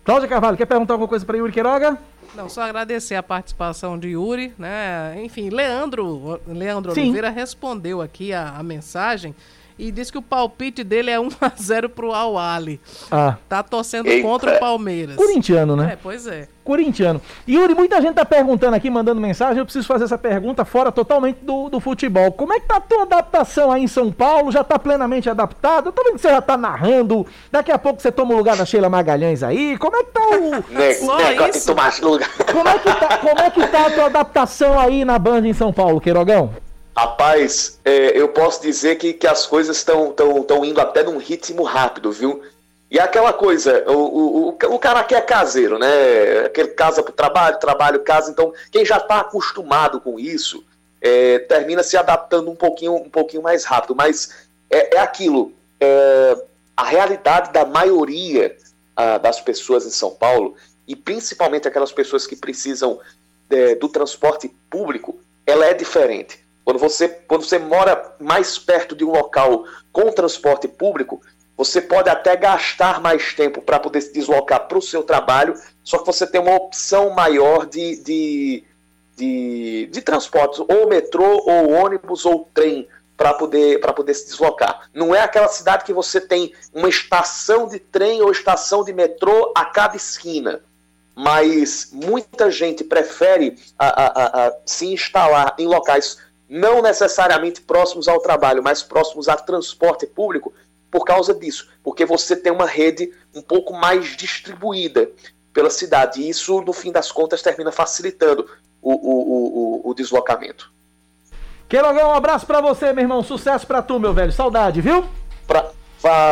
Cláudia Carvalho, quer perguntar alguma coisa para Yuri Queiroga? Não, só agradecer a participação de Yuri, né? Enfim, Leandro, Leandro Oliveira respondeu aqui a, a mensagem e disse que o palpite dele é [LAUGHS] 1x0 pro Al-Ali. Ah. Tá torcendo Eita. contra o Palmeiras. Corintiano, né? É, pois é. Corintiano. Yuri, muita gente tá perguntando aqui, mandando mensagem, eu preciso fazer essa pergunta fora totalmente do, do futebol. Como é que tá a tua adaptação aí em São Paulo? Já tá plenamente adaptado? Eu tô vendo que você já tá narrando. Daqui a pouco você toma o lugar da Sheila Magalhães aí. Como é que tá o... Ne [LAUGHS] Só negócio de tomar lugar. Como é, que tá, como é que tá a tua adaptação aí na banda em São Paulo, Queirogão? Rapaz, é, eu posso dizer que, que as coisas estão tão, tão indo até num ritmo rápido, viu? E aquela coisa, o, o, o, cara que é caseiro, né? Aquele casa para trabalho, trabalho, casa. Então, quem já está acostumado com isso, é, termina se adaptando um pouquinho, um pouquinho mais rápido. Mas é, é aquilo, é, a realidade da maioria a, das pessoas em São Paulo, e principalmente aquelas pessoas que precisam é, do transporte público, ela é diferente. Quando você, quando você mora mais perto de um local com transporte público, você pode até gastar mais tempo para poder se deslocar para o seu trabalho, só que você tem uma opção maior de, de, de, de transportes, ou metrô, ou ônibus, ou trem, para poder, poder se deslocar. Não é aquela cidade que você tem uma estação de trem ou estação de metrô a cada esquina. Mas muita gente prefere a, a, a, se instalar em locais não necessariamente próximos ao trabalho, mas próximos a transporte público, por causa disso, porque você tem uma rede um pouco mais distribuída pela cidade, e isso, no fim das contas, termina facilitando o, o, o, o deslocamento. Queirogão, um abraço para você, meu irmão, sucesso para tu, meu velho, saudade, viu? Pra,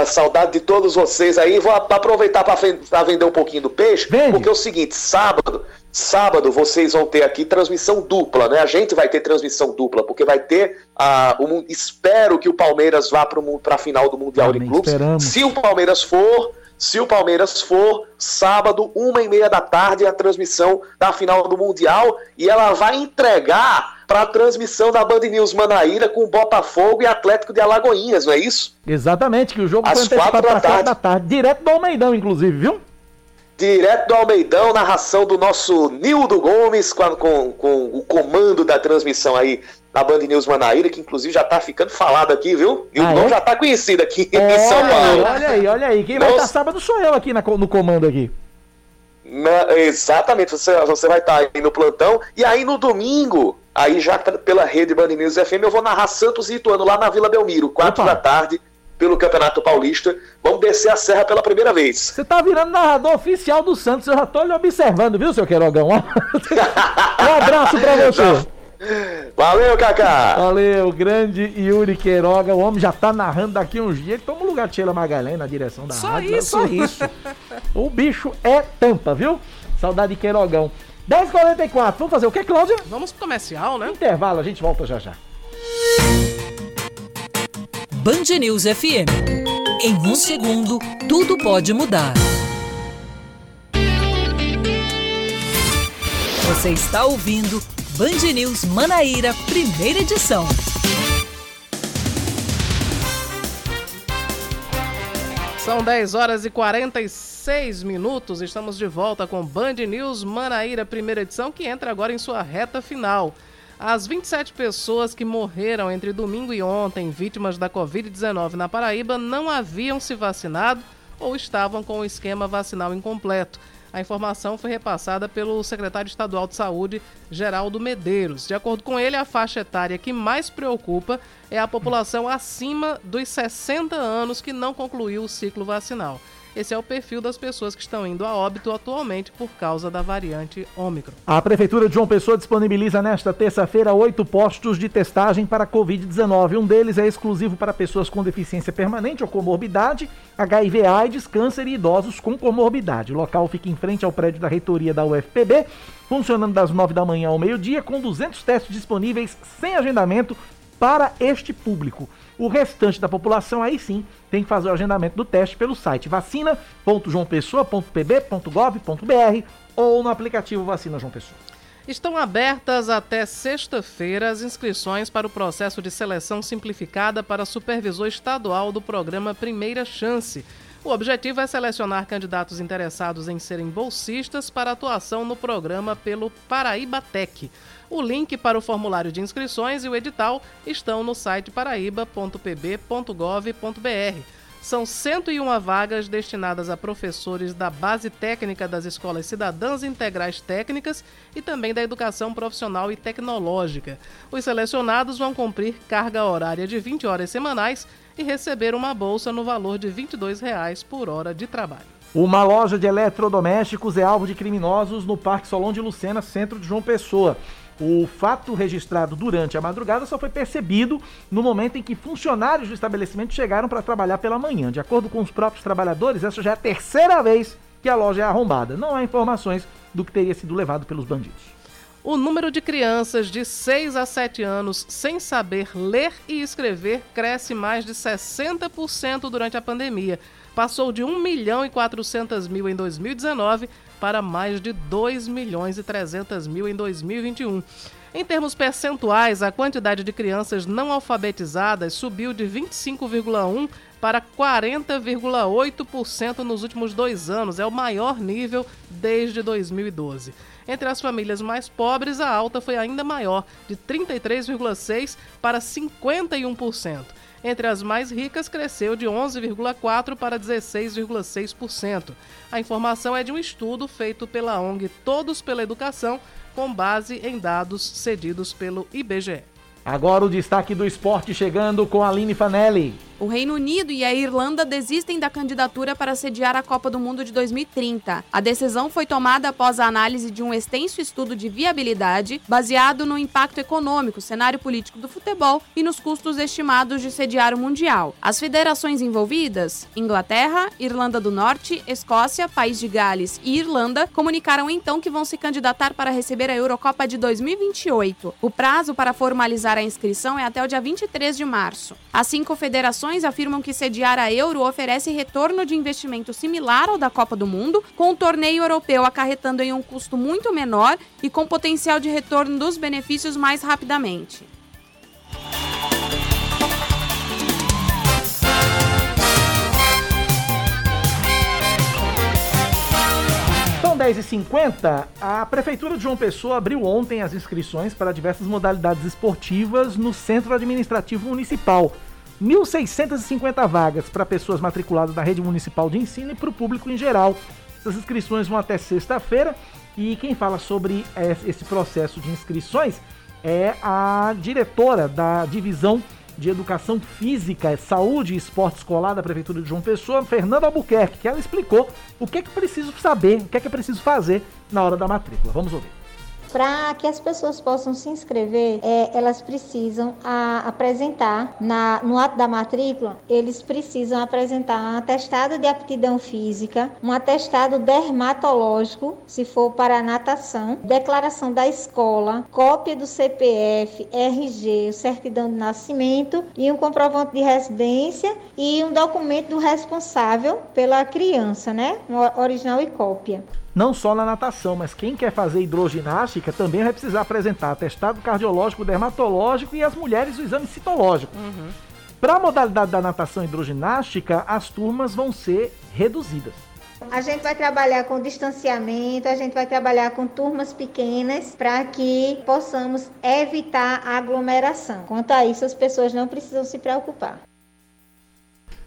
saudade de todos vocês aí, vou aproveitar para vender um pouquinho do peixe, Vende. porque é o seguinte, sábado Sábado vocês vão ter aqui transmissão dupla, né? A gente vai ter transmissão dupla, porque vai ter a. Uh, espero que o Palmeiras vá para a final do Mundial de Clubes. Esperamos. Se o Palmeiras for, se o Palmeiras for, sábado, uma e meia da tarde, a transmissão da final do Mundial. E ela vai entregar para a transmissão da Band News Manaíra com Botafogo e Atlético de Alagoinhas, não é isso? Exatamente, que o jogo Às foi antecipado para quatro da tarde. Direto do Almeidão, inclusive, viu? Direto do Almeidão, narração do nosso Nildo Gomes, com, com, com, o comando da transmissão aí na Band News Manaíra, que inclusive já tá ficando falado aqui, viu? Nildo ah, é? já tá conhecido aqui em São Paulo. Olha aí, olha aí. Quem vai estar sábado sou eu aqui na, no comando aqui. Na, exatamente, você, você vai estar tá aí no plantão. E aí no domingo, aí já pela rede Band News FM, eu vou narrar Santos e Ituano lá na Vila Belmiro, 4 da tarde pelo Campeonato Paulista. Vamos descer a serra pela primeira vez. Você tá virando narrador oficial do Santos, eu já tô lhe observando, viu, seu Queirogão? [LAUGHS] um abraço pra você. Valeu, Kaká! Valeu, grande Yuri Queiroga. O homem já tá narrando daqui uns dias. Ele toma o lugar de Sheila Magalhães na direção da só rádio. Isso. Só isso. o bicho é tampa, viu? Saudade de Queirogão. 10h44. Vamos fazer o que, Cláudia? Vamos pro comercial, né? Intervalo, a gente volta já já. Band News FM. Em um segundo, tudo pode mudar. Você está ouvindo Band News Manaíra, primeira edição. São 10 horas e 46 minutos. Estamos de volta com Band News Manaíra, primeira edição, que entra agora em sua reta final. As 27 pessoas que morreram entre domingo e ontem, vítimas da Covid-19 na Paraíba, não haviam se vacinado ou estavam com o esquema vacinal incompleto. A informação foi repassada pelo secretário estadual de Saúde, Geraldo Medeiros. De acordo com ele, a faixa etária que mais preocupa é a população acima dos 60 anos que não concluiu o ciclo vacinal. Esse é o perfil das pessoas que estão indo a óbito atualmente por causa da variante Ômicron. A Prefeitura de João Pessoa disponibiliza nesta terça-feira oito postos de testagem para Covid-19. Um deles é exclusivo para pessoas com deficiência permanente ou comorbidade, HIV, AIDS, câncer e idosos com comorbidade. O local fica em frente ao prédio da reitoria da UFPB, funcionando das nove da manhã ao meio-dia, com 200 testes disponíveis sem agendamento para este público. O restante da população, aí sim, tem que fazer o agendamento do teste pelo site vacina.joaopessoa.pb.gov.br ou no aplicativo Vacina João Pessoa. Estão abertas até sexta-feira as inscrições para o processo de seleção simplificada para supervisor estadual do programa Primeira Chance. O objetivo é selecionar candidatos interessados em serem bolsistas para atuação no programa pelo Paraíba Tech. O link para o formulário de inscrições e o edital estão no site paraíba.pb.gov.br. São 101 vagas destinadas a professores da base técnica das escolas cidadãs integrais técnicas e também da educação profissional e tecnológica. Os selecionados vão cumprir carga horária de 20 horas semanais e receber uma bolsa no valor de 22 reais por hora de trabalho. Uma loja de eletrodomésticos é alvo de criminosos no Parque Solon de Lucena, centro de João Pessoa. O fato registrado durante a madrugada só foi percebido no momento em que funcionários do estabelecimento chegaram para trabalhar pela manhã. De acordo com os próprios trabalhadores, essa já é a terceira vez que a loja é arrombada. Não há informações do que teria sido levado pelos bandidos. O número de crianças de 6 a 7 anos sem saber ler e escrever cresce mais de 60% durante a pandemia. Passou de 1 milhão e 400 mil em 2019 para mais de 2 milhões e 300 mil em 2021. Em termos percentuais, a quantidade de crianças não alfabetizadas subiu de 25,1% para 40,8% nos últimos dois anos. É o maior nível desde 2012. Entre as famílias mais pobres, a alta foi ainda maior, de 33,6% para 51%. Entre as mais ricas, cresceu de 11,4% para 16,6%. A informação é de um estudo feito pela ONG Todos pela Educação, com base em dados cedidos pelo IBGE. Agora o destaque do esporte chegando com Aline Fanelli. O Reino Unido e a Irlanda desistem da candidatura para sediar a Copa do Mundo de 2030. A decisão foi tomada após a análise de um extenso estudo de viabilidade baseado no impacto econômico, cenário político do futebol e nos custos estimados de sediar o Mundial. As federações envolvidas, Inglaterra, Irlanda do Norte, Escócia, País de Gales e Irlanda, comunicaram então que vão se candidatar para receber a Eurocopa de 2028. O prazo para formalizar a inscrição é até o dia 23 de março. As cinco federações afirmam que sediar a Euro oferece retorno de investimento similar ao da Copa do Mundo, com o torneio europeu acarretando em um custo muito menor e com potencial de retorno dos benefícios mais rapidamente. São 10h50. A Prefeitura de João Pessoa abriu ontem as inscrições para diversas modalidades esportivas no Centro Administrativo Municipal. 1.650 vagas para pessoas matriculadas na rede municipal de ensino e para o público em geral. Essas inscrições vão até sexta-feira e quem fala sobre esse processo de inscrições é a diretora da divisão de Educação Física, Saúde e Esporte Escolar da Prefeitura de João Pessoa, Fernanda Albuquerque, que ela explicou o que é que preciso saber, o que é que é preciso fazer na hora da matrícula. Vamos ouvir. Para que as pessoas possam se inscrever, é, elas precisam a, apresentar na, no ato da matrícula, eles precisam apresentar um atestado de aptidão física, um atestado dermatológico, se for para natação, declaração da escola, cópia do CPF, RG, certidão de nascimento e um comprovante de residência e um documento do responsável pela criança, né? Original e cópia não só na natação, mas quem quer fazer hidroginástica também vai precisar apresentar atestado cardiológico, dermatológico e as mulheres o exame citológico. Uhum. Para a modalidade da natação hidroginástica, as turmas vão ser reduzidas. A gente vai trabalhar com distanciamento, a gente vai trabalhar com turmas pequenas para que possamos evitar a aglomeração. Quanto a isso, as pessoas não precisam se preocupar.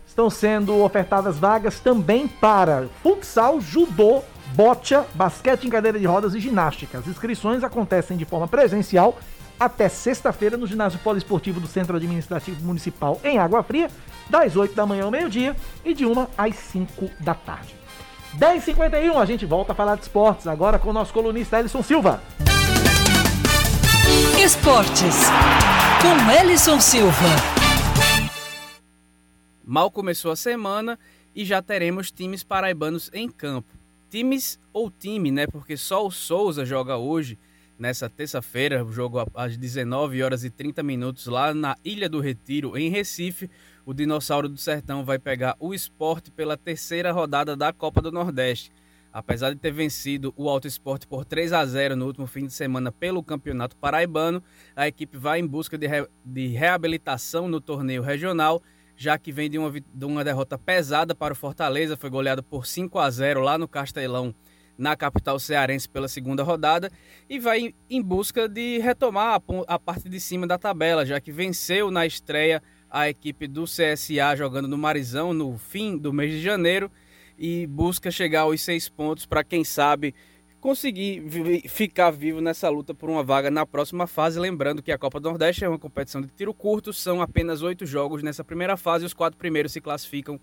Estão sendo ofertadas vagas também para futsal, judô, bocha, basquete em cadeira de rodas e ginástica. As inscrições acontecem de forma presencial até sexta-feira no ginásio poliesportivo do Centro Administrativo Municipal em Água Fria, das 8 da manhã ao meio-dia e de 1 às 5 da tarde. 10h51, a gente volta a falar de esportes, agora com o nosso colunista Ellison Silva. Esportes, com Ellison Silva. Mal começou a semana e já teremos times paraibanos em campo. Times ou time, né? Porque só o Souza joga hoje, nessa terça-feira, jogo às 19 horas e 30 minutos lá na Ilha do Retiro, em Recife. O Dinossauro do Sertão vai pegar o esporte pela terceira rodada da Copa do Nordeste. Apesar de ter vencido o Alto Esporte por 3 a 0 no último fim de semana pelo Campeonato Paraibano, a equipe vai em busca de, re... de reabilitação no torneio regional já que vem de uma, de uma derrota pesada para o Fortaleza, foi goleado por 5 a 0 lá no Castelão, na capital cearense pela segunda rodada, e vai em busca de retomar a, a parte de cima da tabela, já que venceu na estreia a equipe do CSA jogando no Marizão no fim do mês de janeiro e busca chegar aos seis pontos para quem sabe conseguir ficar vivo nessa luta por uma vaga na próxima fase. Lembrando que a Copa do Nordeste é uma competição de tiro curto, são apenas oito jogos nessa primeira fase e os quatro primeiros se classificam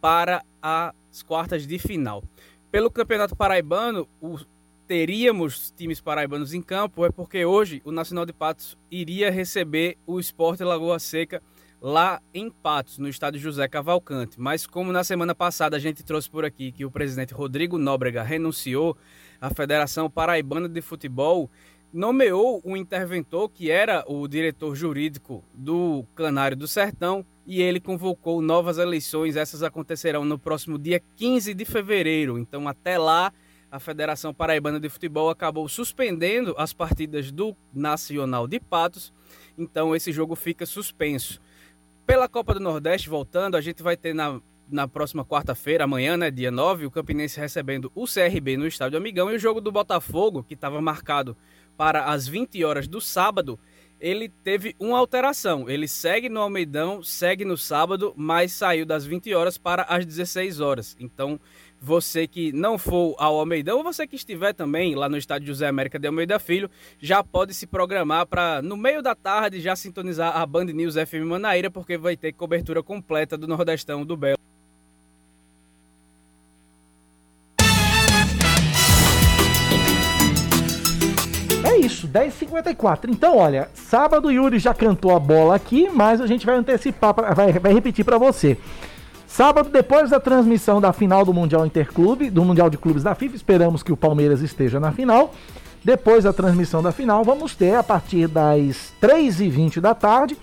para as quartas de final. Pelo Campeonato Paraibano, o, teríamos times paraibanos em campo, é porque hoje o Nacional de Patos iria receber o Esporte Lagoa Seca lá em Patos, no estádio José Cavalcante. Mas como na semana passada a gente trouxe por aqui que o presidente Rodrigo Nóbrega renunciou, a Federação Paraibana de Futebol nomeou um interventor que era o diretor jurídico do Canário do Sertão e ele convocou novas eleições. Essas acontecerão no próximo dia 15 de fevereiro. Então, até lá, a Federação Paraibana de Futebol acabou suspendendo as partidas do Nacional de Patos. Então, esse jogo fica suspenso. Pela Copa do Nordeste, voltando, a gente vai ter na na próxima quarta-feira, amanhã, né, dia 9, o Campinense recebendo o CRB no Estádio Amigão e o jogo do Botafogo, que estava marcado para as 20 horas do sábado, ele teve uma alteração. Ele segue no Almeidão, segue no sábado, mas saiu das 20 horas para as 16 horas. Então, você que não for ao Almeidão, ou você que estiver também lá no estádio José América de Almeida Filho, já pode se programar para no meio da tarde já sintonizar a Band News FM Manaíra, porque vai ter cobertura completa do Nordestão do Belo. Isso, 10h54. Então, olha, sábado Yuri já cantou a bola aqui, mas a gente vai antecipar, pra, vai, vai repetir para você. Sábado, depois da transmissão da final do Mundial Interclube, do Mundial de Clubes da FIFA, esperamos que o Palmeiras esteja na final. Depois da transmissão da final, vamos ter, a partir das 3h20 da tarde,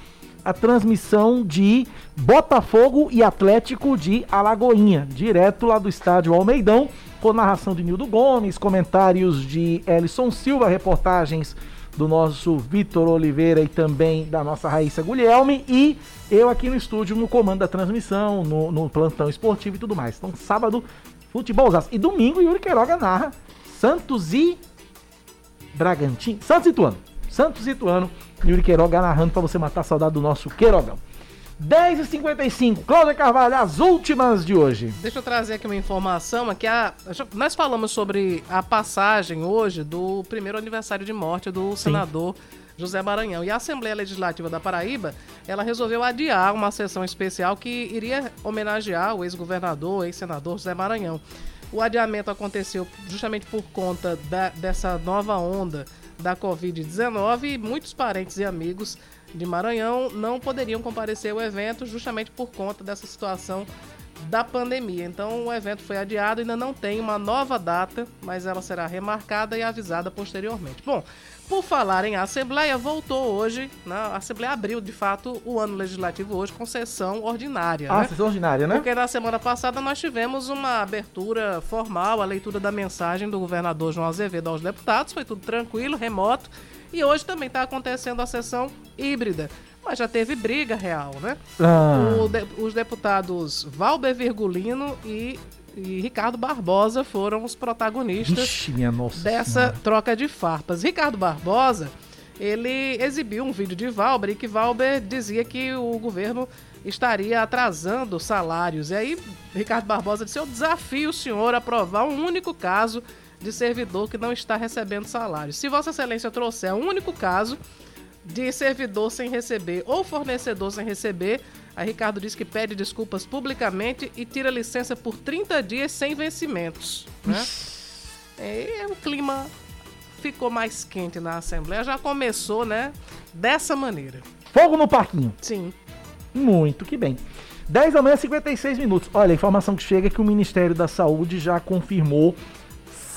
a transmissão de Botafogo e Atlético de Alagoinha, direto lá do estádio Almeidão com narração de Nildo Gomes, comentários de Ellison Silva, reportagens do nosso Vitor Oliveira e também da nossa Raíssa Guglielmi e eu aqui no estúdio no comando da transmissão, no, no plantão esportivo e tudo mais. Então, sábado, futebol E domingo, Yuri Queiroga narra Santos e Bragantino. Santos e Tuano. Santos e Tuano. Yuri Queiroga narrando para você matar a saudade do nosso Queirogão. 10h55, Cláudia Carvalho, as últimas de hoje. Deixa eu trazer aqui uma informação, que a, nós falamos sobre a passagem hoje do primeiro aniversário de morte do Sim. senador José Maranhão. E a Assembleia Legislativa da Paraíba, ela resolveu adiar uma sessão especial que iria homenagear o ex-governador, ex-senador José Maranhão. O adiamento aconteceu justamente por conta da, dessa nova onda da Covid-19 e muitos parentes e amigos de Maranhão não poderiam comparecer ao evento justamente por conta dessa situação da pandemia. Então o evento foi adiado, ainda não tem uma nova data, mas ela será remarcada e avisada posteriormente. Bom, por falar em Assembleia, voltou hoje, né? a Assembleia abriu de fato o ano legislativo hoje com sessão ordinária. Ah, né? sessão ordinária, né? Porque na semana passada nós tivemos uma abertura formal, a leitura da mensagem do governador João Azevedo aos deputados, foi tudo tranquilo, remoto. E hoje também está acontecendo a sessão híbrida. Mas já teve briga real, né? Ah. De, os deputados Valber Virgulino e, e, Ricardo Barbosa foram os protagonistas Ixi, dessa senhora. troca de farpas. Ricardo Barbosa, ele exibiu um vídeo de Valber e que Valber dizia que o governo estaria atrasando salários. E aí, Ricardo Barbosa disse: Eu desafio o senhor a provar um único caso de servidor que não está recebendo salário. Se Vossa Excelência trouxer um único caso de servidor sem receber ou fornecedor sem receber, a Ricardo diz que pede desculpas publicamente e tira licença por 30 dias sem vencimentos. Né? E o clima ficou mais quente na Assembleia. Já começou, né? Dessa maneira. Fogo no parquinho. Sim. Muito que bem. 10 da manhã, 56 minutos. Olha, a informação que chega é que o Ministério da Saúde já confirmou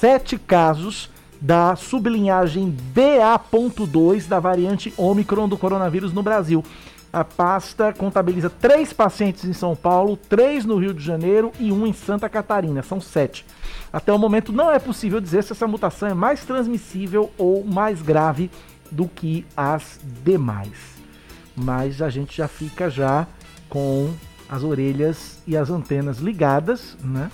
sete casos da sublinhagem BA.2 da variante Omicron do coronavírus no Brasil. A pasta contabiliza três pacientes em São Paulo, três no Rio de Janeiro e um em Santa Catarina. São sete. Até o momento não é possível dizer se essa mutação é mais transmissível ou mais grave do que as demais. Mas a gente já fica já com as orelhas e as antenas ligadas, né?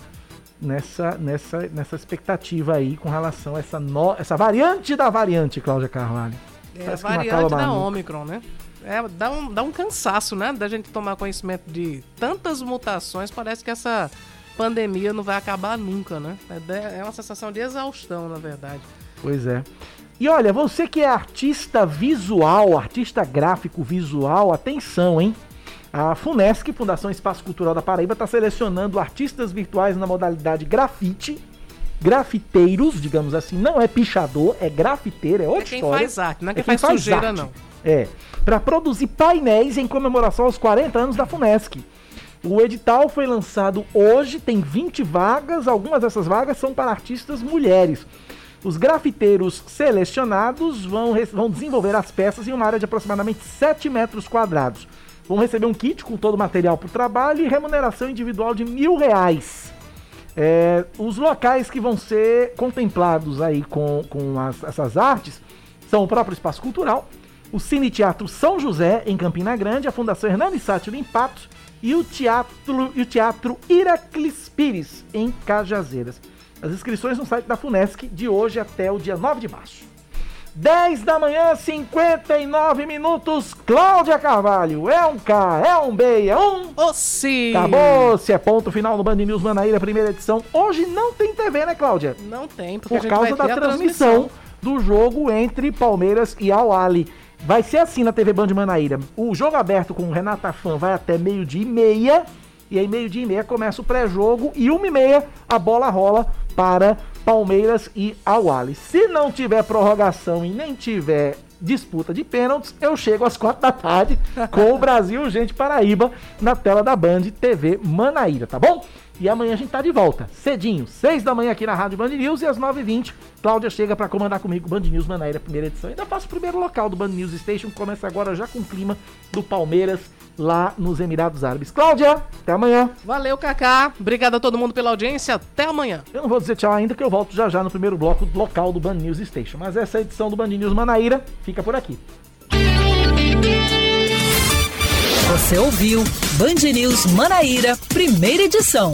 Nessa, nessa, nessa expectativa aí com relação a essa, no, essa variante da variante, Cláudia Carvalho. É a variante da Omicron, né? É, dá, um, dá um cansaço, né? Da gente tomar conhecimento de tantas mutações. Parece que essa pandemia não vai acabar nunca, né? É, é uma sensação de exaustão, na verdade. Pois é. E olha, você que é artista visual, artista gráfico visual, atenção, hein? A FUNESC, Fundação Espaço Cultural da Paraíba, está selecionando artistas virtuais na modalidade grafite, grafiteiros, digamos assim, não é pichador, é grafiteiro, é outra é quem história. faz arte, não é quem, faz, faz sujeira, arte. não. É, para produzir painéis em comemoração aos 40 anos da FUNESC. O edital foi lançado hoje, tem 20 vagas, algumas dessas vagas são para artistas mulheres. Os grafiteiros selecionados vão, vão desenvolver as peças em uma área de aproximadamente 7 metros quadrados. Vão receber um kit com todo o material para o trabalho e remuneração individual de mil reais. É, os locais que vão ser contemplados aí com, com as, essas artes são o próprio Espaço Cultural, o Cine Teatro São José, em Campina Grande, a Fundação Hernani Sátiro em Patos e o Teatro, e o teatro Iraclis Pires, em Cajazeiras. As inscrições no site da FUNESC de hoje até o dia 9 de março. 10 da manhã, 59 minutos. Cláudia Carvalho. É um K, é um B, é um. O sim. Acabou. Se é ponto final no Band News Manaíra, primeira edição. Hoje não tem TV, né, Cláudia? Não tem, porque Por causa da transmissão, transmissão, do jogo entre Palmeiras e Al Ali. Vai ser assim na TV Band Manaíra. O jogo aberto com o Renata Fã vai até meio-dia e meia. E aí, meio-dia e meia, começa o pré-jogo. E uma e meia, a bola rola para Palmeiras e Awali. Se não tiver prorrogação e nem tiver disputa de pênaltis, eu chego às quatro da tarde com o Brasil [LAUGHS] Gente Paraíba na tela da Band TV Manaíra, tá bom? E amanhã a gente tá de volta, cedinho, seis da manhã aqui na Rádio Band News e às nove e vinte, Cláudia chega para comandar comigo Band News Manaíra, primeira edição. Ainda faço o primeiro local do Band News Station, começa agora já com o clima do Palmeiras lá nos Emirados Árabes. Cláudia, até amanhã. Valeu, Kaká. Obrigado a todo mundo pela audiência. Até amanhã. Eu não vou dizer tchau ainda, que eu volto já já no primeiro bloco local do Band News Station. Mas essa edição do Band News Manaíra fica por aqui. Você ouviu Band News Manaíra, primeira edição.